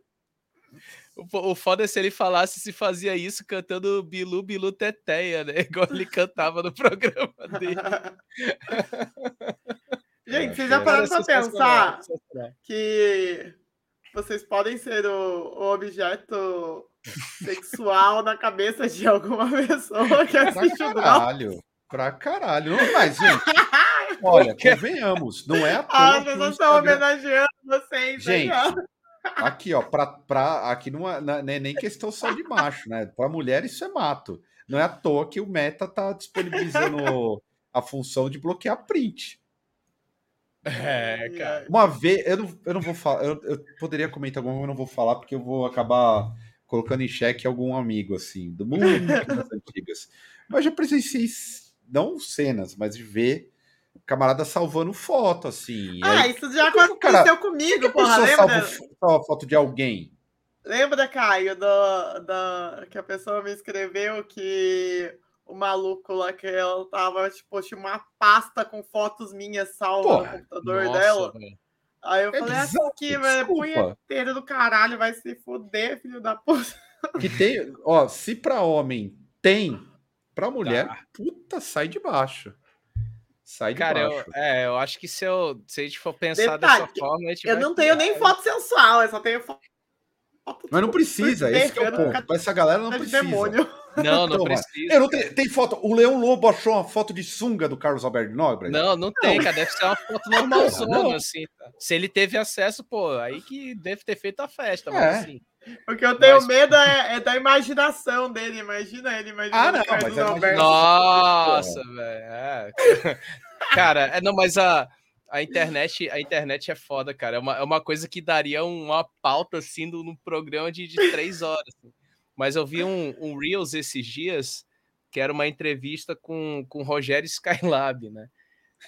O, o foda é se ele falasse se fazia isso cantando Bilu Bilu Teteia, né? Igual ele cantava no programa dele. Gente, vocês já pararam pra pensar que vocês podem ser o, o, objeto sexual na cabeça de alguma pessoa que assiste pra caralho, Pra caralho. Mas, gente, olha, convenhamos, não é a toa. As pessoas estão homenageando vocês. Gente, Aqui, ó, pra, pra, aqui não é, nem questão só de macho, né? Para mulher isso é mato. Não é à toa que o Meta tá disponibilizando a função de bloquear print. É, cara. Uma vez, eu não, eu não vou falar, eu, eu poderia comentar alguma, mas eu não vou falar porque eu vou acabar colocando em xeque algum amigo, assim, do mundo das antigas. Mas já presenciei, não cenas, mas de ver camarada salvando foto, assim. Ah, aí, isso já aconteceu cara, comigo, porra. Lembra? Salva foto de alguém. Lembra, Caio, do, do, que a pessoa me escreveu que o maluco lá que ela tava, tipo, tinha uma pasta com fotos minhas salvas no computador nossa, dela. Véio. Aí eu é falei, essa aqui, velho, punheteira do caralho, vai se foder, filho da puta. Que tem, ó, se pra homem tem, pra mulher, tá. puta, sai de baixo. Sai de Cara, baixo. Eu, é, eu acho que se, eu, se a gente for pensar Detalhe, dessa forma. eu não tenho nem foto sensual, eu só tenho foto Mas não precisa, esse é o ponto. Essa galera não precisa. Demônio. Não, não então, precisa. Eu não tenho, tem foto. O Leão Lobo achou uma foto de sunga do Carlos Alberto Nobre? Não, não tem, cara. Deve ser uma foto normalzona, assim. Tá? Se ele teve acesso, pô, aí que deve ter feito a festa, mas é. assim. O que eu tenho mas... medo é, é, da imaginação dele. Imagina ele, imagina ah, não, mas Alberto. Nossa, velho. É. Cara, é, não, mas a a internet, a internet é foda, cara. É uma, é uma coisa que daria uma pauta assim num programa de, de três horas. Assim. Mas eu vi um, um Reels esses dias, que era uma entrevista com, com Rogério Skylab, né?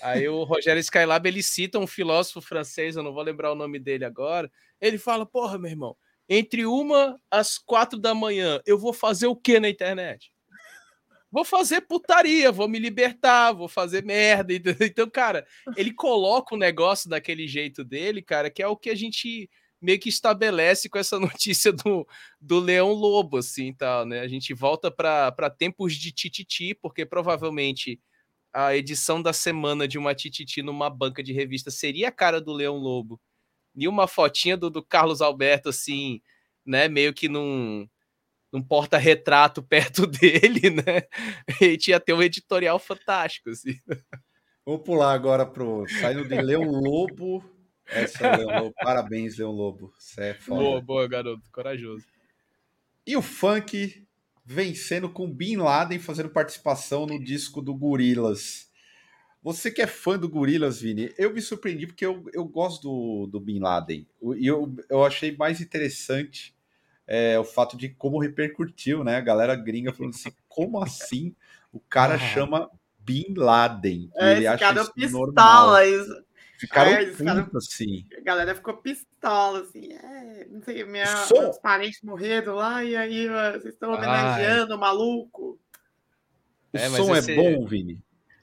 Aí o Rogério Skylab ele cita um filósofo francês, eu não vou lembrar o nome dele agora. Ele fala: Porra, meu irmão, entre uma às quatro da manhã, eu vou fazer o que na internet? Vou fazer putaria, vou me libertar, vou fazer merda. Então, cara, ele coloca o negócio daquele jeito dele, cara, que é o que a gente meio que estabelece com essa notícia do, do Leão Lobo, assim, tal, né? A gente volta para tempos de tititi, porque provavelmente a edição da semana de uma tititi numa banca de revista seria a cara do Leão Lobo. E uma fotinha do, do Carlos Alberto, assim, né? Meio que num, num porta-retrato perto dele, né? E tinha ter um editorial fantástico, assim. Vamos pular agora pro saindo de Leão Lobo essa é Leão Lobo. Parabéns, Leão Lobo. Você é foda. Boa, boa, garoto. Corajoso. E o funk vencendo com Bin Laden fazendo participação no disco do Gorilas. Você que é fã do Gorilas, Vini, eu me surpreendi porque eu, eu gosto do, do Bin Laden. E eu, eu achei mais interessante é, o fato de como repercutiu, né? A galera gringa falando assim: como assim o cara ah. chama Bin Laden? É, ele acha cara isso pistola, isso. Ficaram é, putos, assim. A galera ficou pistola, assim. É, não sei, minha, Som... meus parentes morreram lá e aí vocês estão homenageando o maluco. O é, som é esse... é bom, Vini?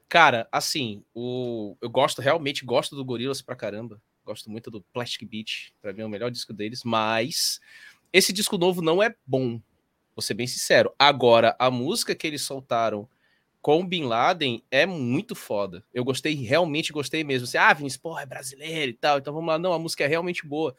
Cara, assim, o... eu gosto, realmente gosto do Gorilas pra caramba. Gosto muito do Plastic Beach. Pra mim é o melhor disco deles, mas esse disco novo não é bom. Vou ser bem sincero. Agora, a música que eles soltaram com Bin Laden é muito foda. Eu gostei, realmente gostei mesmo. Assim, ah, Vinícius, porra, é brasileiro e tal, então vamos lá. Não, a música é realmente boa.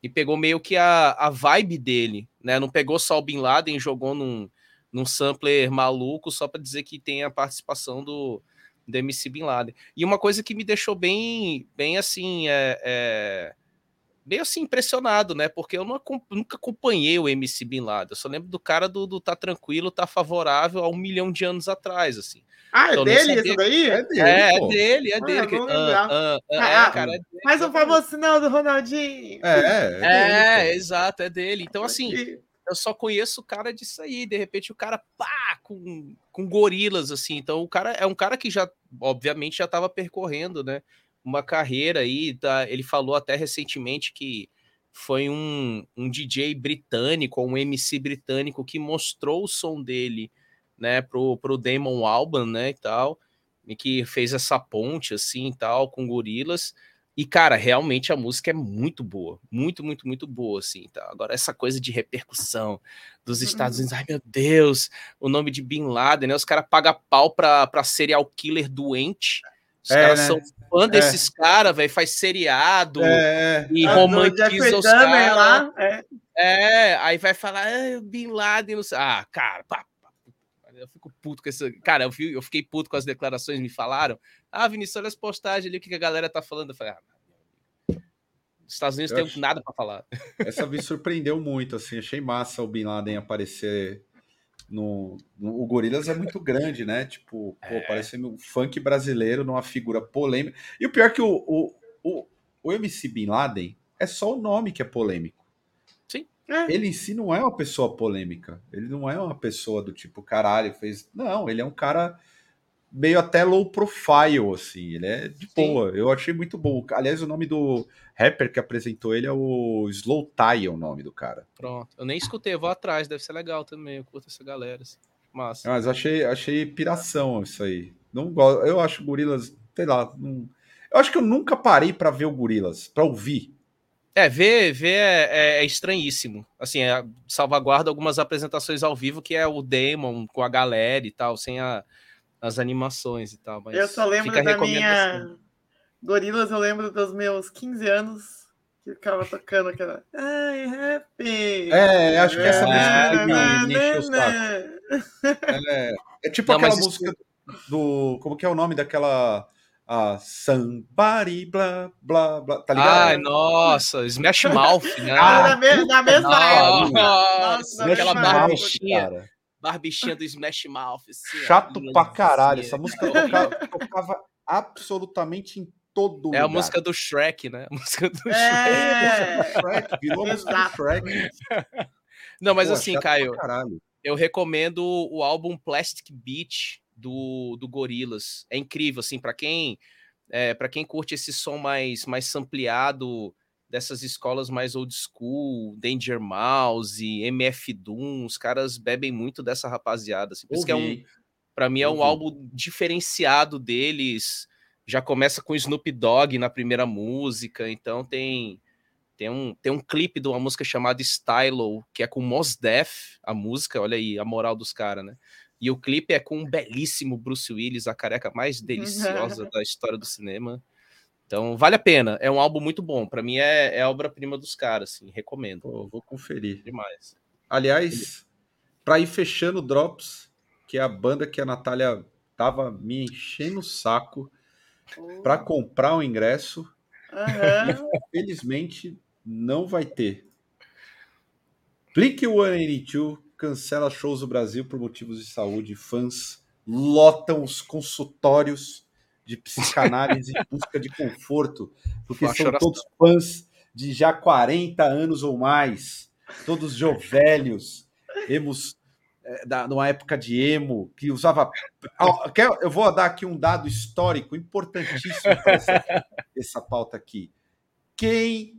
E pegou meio que a, a vibe dele, né? Não pegou só o Bin Laden e jogou num, num sampler maluco só para dizer que tem a participação do, do MC Bin Laden. E uma coisa que me deixou bem, bem assim, é, é meio assim impressionado, né? Porque eu não, nunca acompanhei o MC Bin Laden. Eu só lembro do cara do, do Tá Tranquilo, Tá Favorável há um milhão de anos atrás, assim. Ah, é então, dele isso daí? É dele, é, é dele, é ah, dele. Ah, ah, ah, é, ah, cara, é dele. Mais um famoso sinal do Ronaldinho. É, é, é, é exato, é dele. Então, assim, eu só conheço o cara disso aí. De repente, o cara, pá, com, com gorilas, assim. Então, o cara é um cara que já, obviamente, já estava percorrendo, né? Uma carreira aí. Tá? Ele falou até recentemente que foi um, um DJ britânico, um MC britânico que mostrou o som dele, né, pro, pro Damon Alban, né, e tal, e que fez essa ponte, assim, e tal, com gorilas. E, cara, realmente a música é muito boa. Muito, muito, muito boa, assim. Tá? Agora, essa coisa de repercussão dos Estados Unidos, ai meu Deus, o nome de Bin Laden, né? Os caras pagam pau pra, pra serial killer doente. Os é, caras né? são fã é. desses caras, velho, faz seriado é, é. e ah, romantiza os caras. É. é. aí vai falar, ah, Bin Laden, não sei. Ah, cara, pá, pá, eu fico puto com essa. Cara, eu, eu fiquei puto com as declarações me falaram. Ah, Vinícius, olha as postagens ali, o que a galera tá falando. Eu falei, ah, os Estados Unidos tem nada para falar. Essa me surpreendeu muito, assim, achei massa o Bin Laden aparecer no, no, o Gorilas é muito grande, né? Tipo, é. pô, parecendo um funk brasileiro numa figura polêmica. E o pior é que o, o, o, o MC Bin Laden é só o nome que é polêmico. Sim. É. Ele em si não é uma pessoa polêmica. Ele não é uma pessoa do tipo, caralho, fez. Não, ele é um cara meio até low profile, assim. Ele é de boa. Eu achei muito bom. Aliás, o nome do rapper que apresentou ele é o Slow Tie, é o nome do cara. Pronto. Eu nem escutei, eu vou atrás, deve ser legal também. Eu curto essa galera. Assim. Massa. Mas achei, achei piração isso aí. Não gosto. Eu acho Gorilas, sei lá. Não... Eu acho que eu nunca parei para ver o Gorilas, para ouvir. É, ver, ver é, é, é estranhíssimo. Assim, é, salvaguarda algumas apresentações ao vivo que é o Demon com a galera e tal, sem a as animações e tal. eu só lembro da minha Gorilas, eu lembro dos meus 15 anos, que ficava tocando aquela. Ai, happy! É, acho que essa música me, me encheu o saco. É, é tipo Não, aquela música isso... do. Como que é o nome daquela. Ah, somebody, blá, blá, blá, tá ligado? Ai, nossa, Smash Mouth, né? Ah, na, me na mesma nossa, nossa, aquela cara. Barbichinha do Smash Mouth. Assim, Chato ó, pra caralho, essa música tocava, tocava absolutamente em todo lugar. É a música do Shrek, né? A música do é... Shrek. Virou a música do Shrek. Não, mas Pô, assim, Caio, eu recomendo o álbum Plastic Beach do, do Gorillaz. É incrível, assim, para quem é, para quem curte esse som mais mais sampleado dessas escolas mais old school, Danger Mouse, MF Doom, os caras bebem muito dessa rapaziada. Assim, por isso que é um, para mim é um álbum diferenciado deles. Já começa com Snoop Dogg na primeira música, então tem tem um, tem um clipe de uma música chamada Stylo, que é com Mos Def, a música, olha aí a moral dos caras, né? E o clipe é com um belíssimo Bruce Willis, a careca mais deliciosa da história do cinema. Então, vale a pena. É um álbum muito bom. Para mim, é, é obra-prima dos caras, assim. Recomendo. Pô, vou conferir. Demais. Aliás, para ir fechando Drops, que é a banda que a Natália tava me enchendo o saco oh. para comprar o ingresso. Uhum. Infelizmente, não vai ter. Blink 182 cancela shows do Brasil por motivos de saúde. Fãs lotam os consultórios de psicanálise em busca de conforto, porque são todos fãs de já 40 anos ou mais, todos jovelhos, emos é, da, numa época de emo, que usava. Eu vou dar aqui um dado histórico importantíssimo para essa, essa pauta aqui. Quem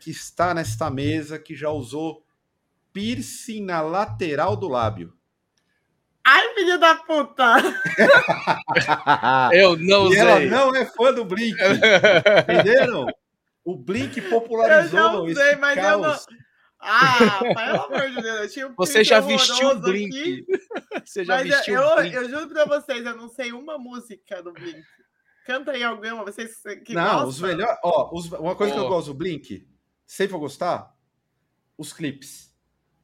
que está nesta mesa que já usou piercing na lateral do lábio. Ai, filho da puta! eu não sei. ela não é fã do Blink. Entenderam? O Blink popularizou eu não sei, mas caos. eu não... Ah, pelo amor de Deus, eu tinha um Você já vestiu o Blink. Você já mas vestiu eu, Blink. Eu juro pra vocês, eu não sei uma música do Blink. Canta aí alguma, vocês que Não, gostam. os melhores... Ó, os... uma coisa oh. que eu gosto do Blink, sempre vou gostar, os clipes.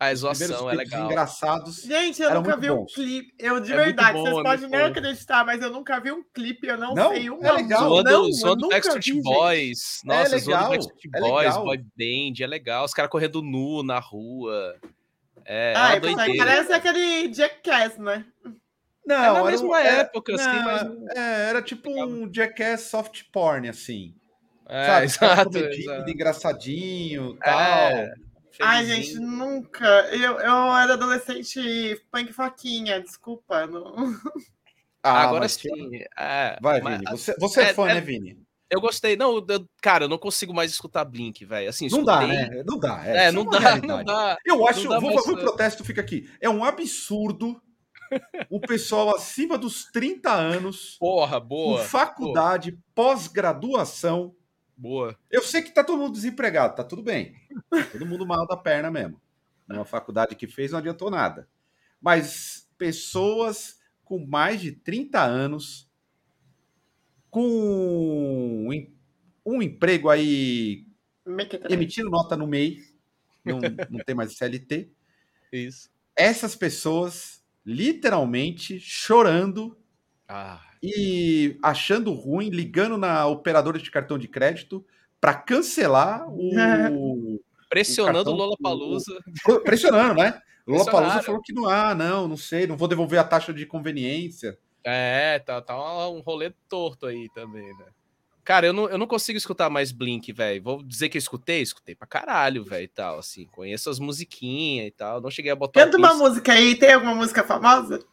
A exaustão é legal. engraçados. Gente, eu nunca vi bons. um clipe. Eu, de é verdade, bom, vocês é podem nem acreditar, mas eu nunca vi um clipe, eu não, não sei uma é legal. Zoando, não, zoando Backstreet vi, Boys. Nossa, é legal, zoando Backstreet é Boys, Boy Band, é legal. Os caras correndo nu na rua. É, ah, é parece aquele Jackass, né? Não, é na mesma era, época, assim, não, mas... É, era tipo um Jackass soft porn, assim. É, sabe? Exato, exato. engraçadinho, tal. É. Ai, gente, nunca. Eu, eu era adolescente punk faquinha, desculpa. Não... Ah, agora sim. É, Vai, mas, Vini. Você, você é, é fã, é, né, Vini? Eu gostei. Não, eu, cara, eu não consigo mais escutar Blink, velho. Assim, não dá, né? Não dá. É, é não, é dá, não dá. Eu acho, dá vou fazer um protesto, fica aqui. É um absurdo o pessoal acima dos 30 anos. Porra, boa. Com faculdade, pós-graduação Boa. Eu sei que tá todo mundo desempregado, tá tudo bem. Todo mundo mal da perna mesmo. Numa faculdade que fez não adiantou nada. Mas pessoas com mais de 30 anos, com um emprego aí emitindo nota no MEI, não, não tem mais CLT. Isso. Essas pessoas literalmente chorando ah e achando ruim, ligando na operadora de cartão de crédito para cancelar o. Pressionando o, Lola Palusa. Pressionando, né? Lola Palusa falou que não há, não, não sei, não vou devolver a taxa de conveniência. É, tá, tá um rolê torto aí também, né? Cara, eu não, eu não consigo escutar mais Blink, velho. Vou dizer que eu escutei, escutei pra caralho, velho, e tal, assim. Conheço as musiquinhas e tal. Não cheguei a botar. Canta uma música aí, tem alguma música famosa?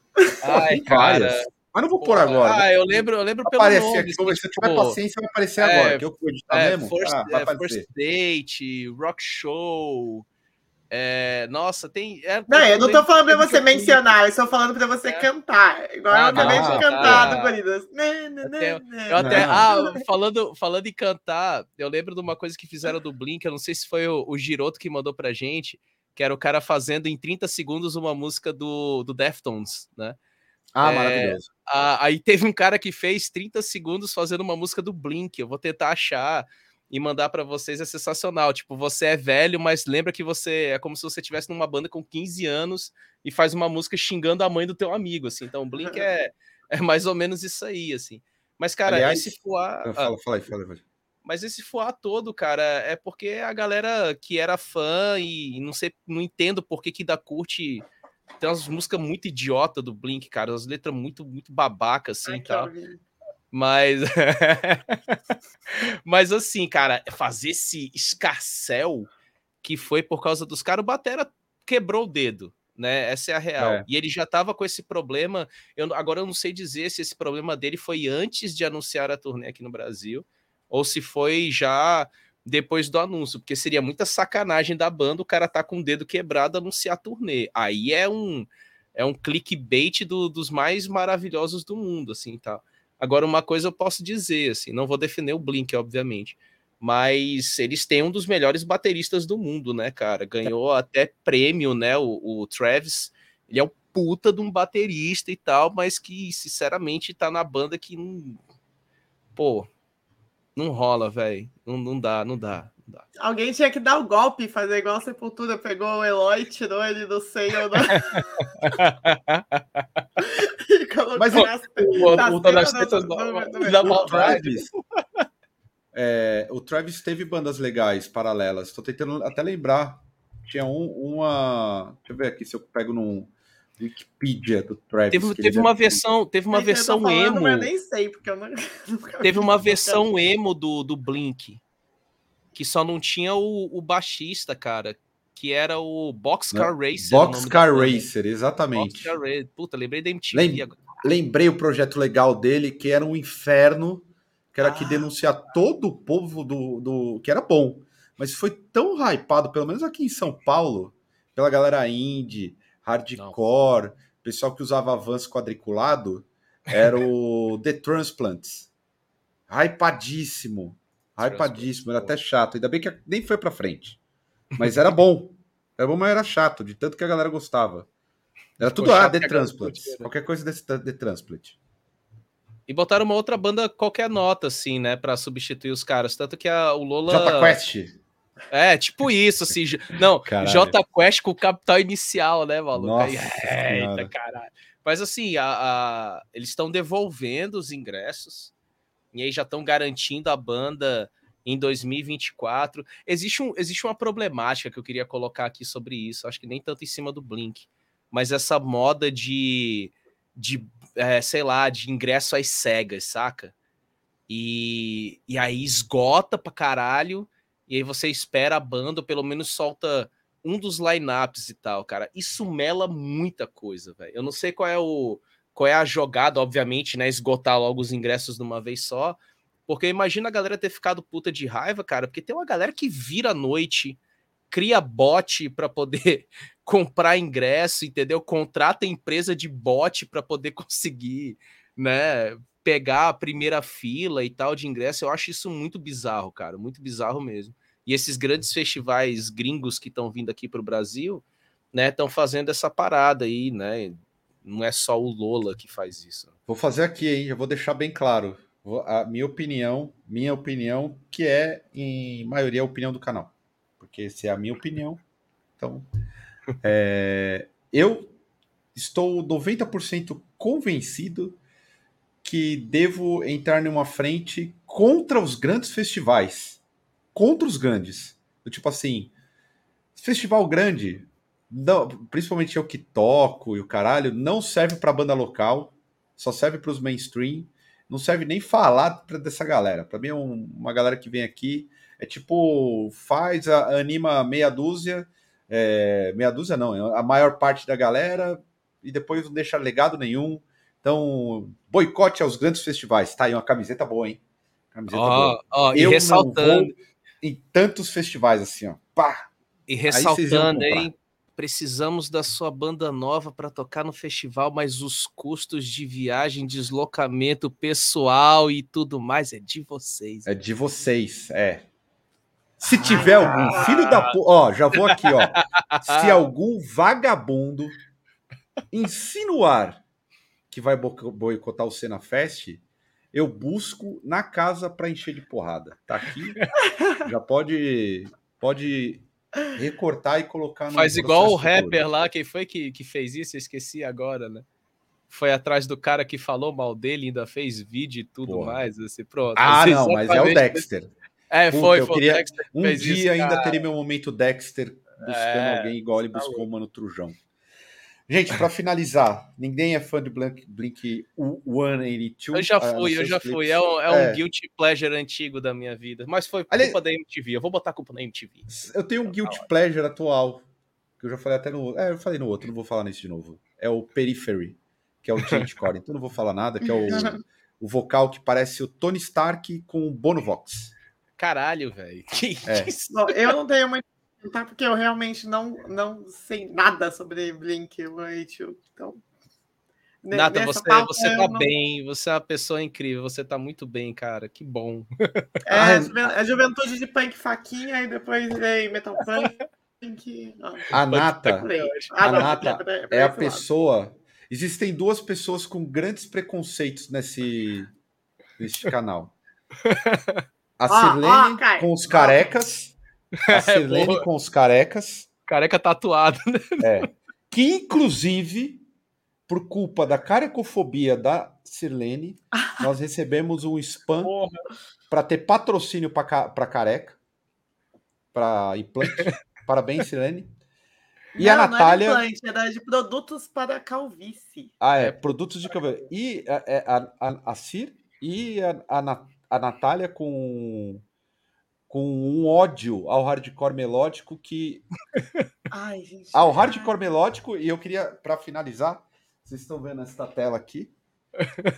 Ai, cara. Mas não vou pôr agora. Ah, eu lembro, eu lembro pelo Aparece nome. Aqui, assim, se tipo, tiver paciência, vai aparecer é, agora. Que eu vou editar é, mesmo. First, ah, é, first Date, Rock Show. É, nossa, tem. É, não, eu não tô falando pra você mencionar, eu estou falando pra você é. cantar. Igual ah, eu acabei de cantar do Corinthians. Eu até. Ah, falando, falando em cantar, eu lembro de uma coisa que fizeram do Blink, eu não sei se foi o, o Giroto que mandou pra gente, que era o cara fazendo em 30 segundos uma música do, do Deftones, né? Ah, é, maravilhoso. A, aí teve um cara que fez 30 segundos fazendo uma música do Blink. Eu vou tentar achar. e mandar para vocês é sensacional. Tipo, você é velho, mas lembra que você é como se você estivesse numa banda com 15 anos e faz uma música xingando a mãe do teu amigo, assim. Então, o Blink é, é mais ou menos isso aí, assim. Mas, cara, Aliás, esse fuá... Ah, fala, fala aí, fala aí. Mas esse fuá todo, cara, é porque a galera que era fã e não sei, não entendo por que que da curte tem umas músicas muito idiota do Blink, cara, as letras muito muito babaca assim, Ai, tal. Mas Mas assim, cara, fazer esse escarcel que foi por causa dos caras, o Batera quebrou o dedo, né? Essa é a real. É. E ele já tava com esse problema. Eu, agora eu não sei dizer se esse problema dele foi antes de anunciar a turnê aqui no Brasil ou se foi já depois do anúncio, porque seria muita sacanagem da banda o cara tá com o dedo quebrado anunciar turnê. Aí é um é um clickbait do, dos mais maravilhosos do mundo, assim, tá. Agora uma coisa eu posso dizer, assim, não vou defender o Blink, obviamente, mas eles têm um dos melhores bateristas do mundo, né, cara? Ganhou até prêmio, né, o, o Travis. Ele é um puta de um baterista e tal, mas que sinceramente tá na banda que não pô, não rola, velho. Não, não dá, não dá. Alguém tinha que dar o golpe, fazer igual a Sepultura, pegou o Eloy, tirou ele do seio. Da... e colocou Mas nas, o, nas o, tetas da Travis, é, o Travis teve bandas legais, paralelas. Estou tentando até lembrar. Tinha um, uma. Deixa eu ver aqui se eu pego num Wikipedia do Travis. Teve, teve uma versão, teve uma versão falando, emo. Eu nem sei, porque eu não. teve uma versão emo do, do Blink. Que só não tinha o, o baixista, cara. Que era o Boxcar Racer. Boxcar Racer, exatamente. Boxcar Racer. Puta, lembrei da MTV Lem agora. Lembrei o projeto legal dele, que era um inferno, que era ah. que denunciar todo o povo do, do. que era bom. Mas foi tão hypado, pelo menos aqui em São Paulo, pela galera indie hardcore, Não. pessoal que usava Vans quadriculado, era o The Transplants. Hypadíssimo. Hypadíssimo, era até chato. Ainda bem que nem foi pra frente. Mas era bom. Era bom, mas era chato, de tanto que a galera gostava. Era tudo ah, The Transplant. Né? Qualquer coisa desse The Transplant. E botaram uma outra banda qualquer nota, assim, né? Pra substituir os caras. Tanto que a, o Lola. Jota Quest. É, tipo isso, assim. Não, Quest com o capital inicial, né, maluco? Nossa Eita, caralho. Mas assim, a, a... eles estão devolvendo os ingressos e aí já estão garantindo a banda em 2024. Existe, um, existe uma problemática que eu queria colocar aqui sobre isso, acho que nem tanto em cima do Blink, mas essa moda de, de é, sei lá, de ingresso às cegas, saca? E, e aí esgota pra caralho e aí você espera a banda, ou pelo menos solta um dos lineups e tal, cara. Isso mela muita coisa, velho. Eu não sei qual é o qual é a jogada, obviamente, né, esgotar logo os ingressos de uma vez só, porque imagina a galera ter ficado puta de raiva, cara, porque tem uma galera que vira à noite, cria bot para poder comprar ingresso, entendeu? Contrata empresa de bot para poder conseguir, né, pegar a primeira fila e tal de ingresso, eu acho isso muito bizarro, cara, muito bizarro mesmo. E esses grandes festivais gringos que estão vindo aqui para o Brasil, né, estão fazendo essa parada aí, né? Não é só o Lola que faz isso. Vou fazer aqui, hein? Eu vou deixar bem claro. A minha opinião, minha opinião, que é em maioria a opinião do canal. Porque se é a minha opinião, então. é, eu estou 90% convencido que devo entrar numa frente contra os grandes festivais. Contra os grandes. Do tipo assim, festival grande, não, principalmente eu que toco e o caralho, não serve para banda local, só serve para os mainstream, não serve nem falar pra, dessa galera. Para mim é um, uma galera que vem aqui, é tipo, faz, a, anima meia dúzia, é, meia dúzia não, a maior parte da galera, e depois não deixa legado nenhum, então, boicote aos grandes festivais. Tá aí uma camiseta boa, hein? Camiseta oh, boa. Oh, Eu e ressaltando. em tantos festivais assim, ó. Pá! E ressaltando, hein? Precisamos da sua banda nova para tocar no festival, mas os custos de viagem, deslocamento pessoal e tudo mais é de vocês. É de vocês, é. Se tiver ah, algum filho da ó, já vou aqui, ó. Se algum vagabundo insinuar que vai boicotar o Cena Fest, eu busco na casa para encher de porrada. Tá aqui, já pode pode recortar e colocar no Faz igual o rapper todo. lá, quem foi que, que fez isso? Eu esqueci agora, né? Foi atrás do cara que falou mal dele, ainda fez vídeo e tudo Porra. mais. Assim, pronto. Ah, não, mas é o Dexter. É, Puta, foi, foi. Queria... um dia isso, ainda teria meu momento Dexter buscando é, alguém igual ele tá buscou o Mano Trujão. Gente, para finalizar, ninguém é fã de Blink, Blink 182. Eu já fui, eu já clips. fui. É um, é um é. guilty pleasure antigo da minha vida. Mas foi culpa Ali... da MTV. Eu vou botar a culpa na MTV. Eu tenho um guilty pleasure atual, que eu já falei até no. É, eu falei no outro, não vou falar nesse de novo. É o Periphery, que é o Change Core. então não vou falar nada, que é o, o vocal que parece o Tony Stark com o Bono Vox. Caralho, velho. Que é. isso? Eu não tenho muito tá porque eu realmente não, não sei nada sobre Blink 182. Então, Nada, você, você tá não... bem, você é uma pessoa incrível, você tá muito bem, cara, que bom. É, a juventude de punk faquinha e depois veio metal punk. a Nata, a Nata é a pessoa. Existem duas pessoas com grandes preconceitos nesse, nesse canal. A Silene com os carecas a é, Sirlene é, com os carecas. Careca tatuado, né? É. Que, inclusive, por culpa da carecofobia da Sirlene, nós recebemos um spam para ter patrocínio para careca, para implante. Parabéns, Sirlene. E não, a Natália. Não é implante, era de produtos para calvície. Ah, é, produtos de calvície. E a, é, a, a, a Cir e a, a, a Natália com com um ódio ao hardcore melódico que. Ai, gente. Ao hardcore melódico, e eu queria, para finalizar, vocês estão vendo esta tela aqui.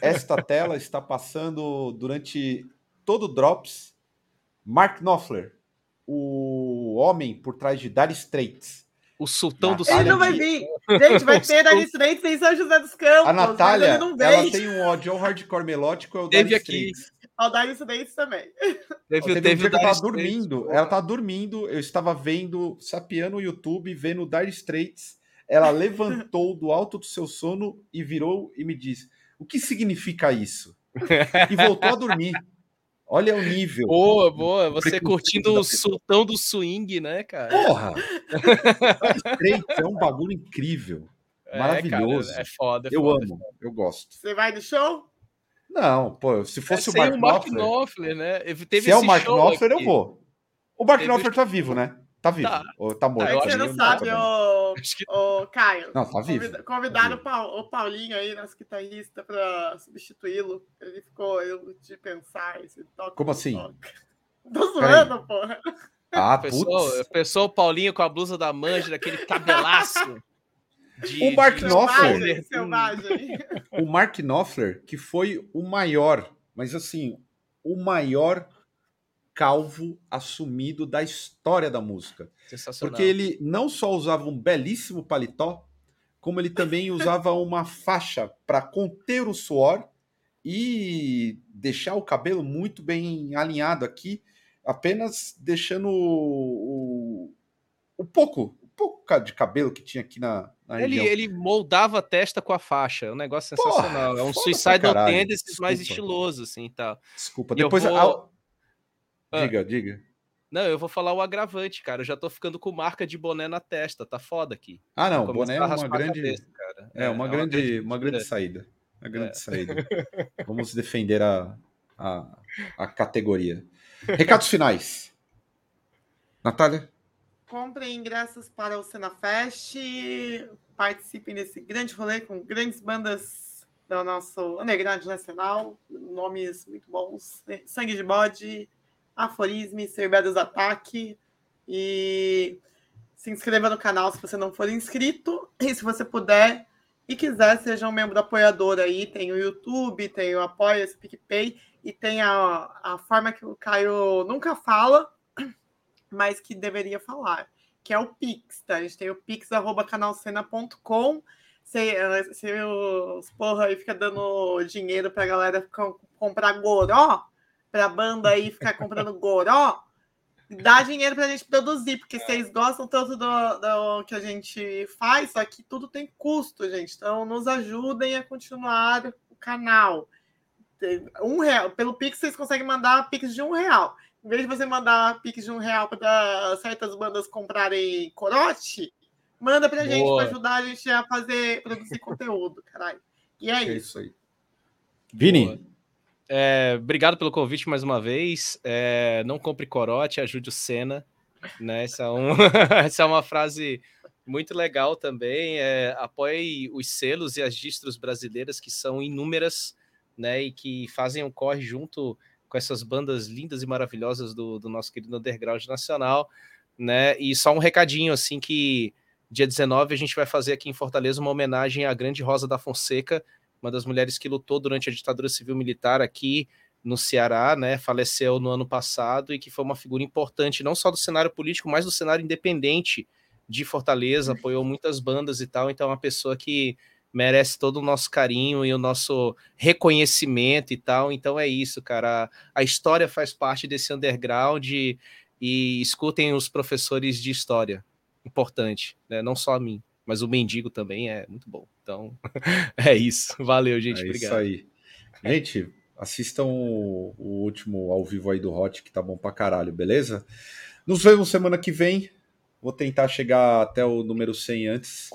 Esta tela está passando durante todo o Drops Mark Knopfler, o homem por trás de Dire Straits. O sultão do Ele não vai vir. Gente, vai ter Dire Straits em São José dos Campos. A Natália, ela tem um ódio ao hardcore melódico, é o Dire Straits. Dire Straits também. Teve, teve, teve um que ela tava dormindo. Ela tá dormindo. Eu estava vendo, sapiando o YouTube, vendo o Dire Straits. Ela levantou do alto do seu sono e virou e me disse: O que significa isso? E voltou a dormir. Olha o nível. Boa, boa. Você curtindo o sultão do swing, né, cara? Porra! Straits é um bagulho incrível. É, maravilhoso. Cara, é foda. É eu foda, amo, eu gosto. Você vai no show? Não, pô, se fosse é, o Mark, o Mark Knopfler, Knopfler, né? Teve se é o Mark Knopfler, aqui. eu vou. O Mark Teve... Knopfler tá vivo, né? Tá vivo. Tá, ou tá morto. É que você não sabe, ô, ô Caio. Não, tá vivo. Convidaram tá vivo. O, Paulinho aí, nosso guitarrista, pra substituí-lo. Ele ficou eu de pensar. Esse toque, Como assim? Tô zoando, porra. Ah, putz. Pessoa o Paulinho com a blusa da manja, daquele cabelaço. De, o Mark Knopfler. o Mark Knopfler, que foi o maior, mas assim, o maior calvo assumido da história da música. Porque ele não só usava um belíssimo paletó, como ele também usava uma faixa para conter o suor e deixar o cabelo muito bem alinhado aqui, apenas deixando o, o, o pouco, o pouco de cabelo que tinha aqui na, ele, ele moldava a testa com a faixa, é um negócio sensacional. Porra, é um Suicidal Tendencies mais estiloso, assim, tal. Desculpa, depois... Vou... Ah. Diga, diga. Não, eu vou falar o agravante, cara. Eu já tô ficando com marca de boné na testa, tá foda aqui. Ah, não, boné é uma grande... Cabeça, é, é, uma, é grande, uma grande, uma grande saída. Uma grande é. saída. Vamos defender a, a, a categoria. Recados finais. Natália? Comprem ingressos para o Cenafest, participem desse grande rolê com grandes bandas do nosso underground nacional, nomes muito bons? Sangue de Bode, Aforisme, Cerbedos Ataque, e se inscreva no canal se você não for inscrito, e se você puder e quiser, seja um membro apoiador aí, tem o YouTube, tem o Apoia-se, PicPay, e tem a, a forma que o Caio nunca fala, mas que deveria falar, que é o Pix, tá? A gente tem o pix.canalcena.com. Se, se os porra aí fica dando dinheiro pra galera ficar, comprar goró, pra banda aí ficar comprando goró, dá dinheiro pra gente produzir, porque é. vocês gostam tanto do, do, que a gente faz, só que tudo tem custo, gente. Então, nos ajudem a continuar o canal. Um real. Pelo Pix, vocês conseguem mandar Pix de um real. Em vez de você mandar Pix de um real para certas bandas comprarem corote, manda pra Boa. gente para ajudar a gente a fazer, produzir conteúdo, caralho. E é, é isso. isso aí. Vini. É, obrigado pelo convite mais uma vez. É, não compre corote, ajude o Senna. Né? Essa, é um, essa é uma frase muito legal também. É, apoie os selos e as distros brasileiras, que são inúmeras, né? E que fazem um corre junto com essas bandas lindas e maravilhosas do, do nosso querido underground nacional, né? E só um recadinho assim que dia 19 a gente vai fazer aqui em Fortaleza uma homenagem à grande Rosa da Fonseca, uma das mulheres que lutou durante a ditadura civil militar aqui no Ceará, né? Faleceu no ano passado e que foi uma figura importante não só do cenário político, mas do cenário independente de Fortaleza, apoiou muitas bandas e tal, então é uma pessoa que merece todo o nosso carinho e o nosso reconhecimento e tal. Então é isso, cara. A, história faz parte desse underground e, e escutem os professores de história. Importante, né? Não só a mim, mas o mendigo também é muito bom. Então é isso. Valeu, gente. É Obrigado. isso aí. Gente, assistam o, o último ao vivo aí do Hot, que tá bom pra caralho, beleza? Nos vemos semana que vem. Vou tentar chegar até o número 100 antes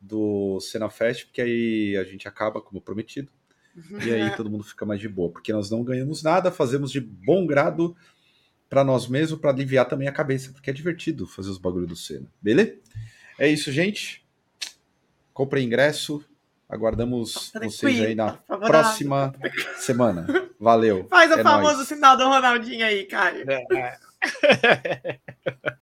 do Fest, porque aí a gente acaba, como prometido, e aí todo mundo fica mais de boa, porque nós não ganhamos nada, fazemos de bom grado para nós mesmos, para aliviar também a cabeça, porque é divertido fazer os bagulhos do Senna, beleza? É isso, gente. Compre ingresso. Aguardamos vocês aí na próxima semana. Valeu. Faz o é famoso nóis. sinal do Ronaldinho aí, Caio. É.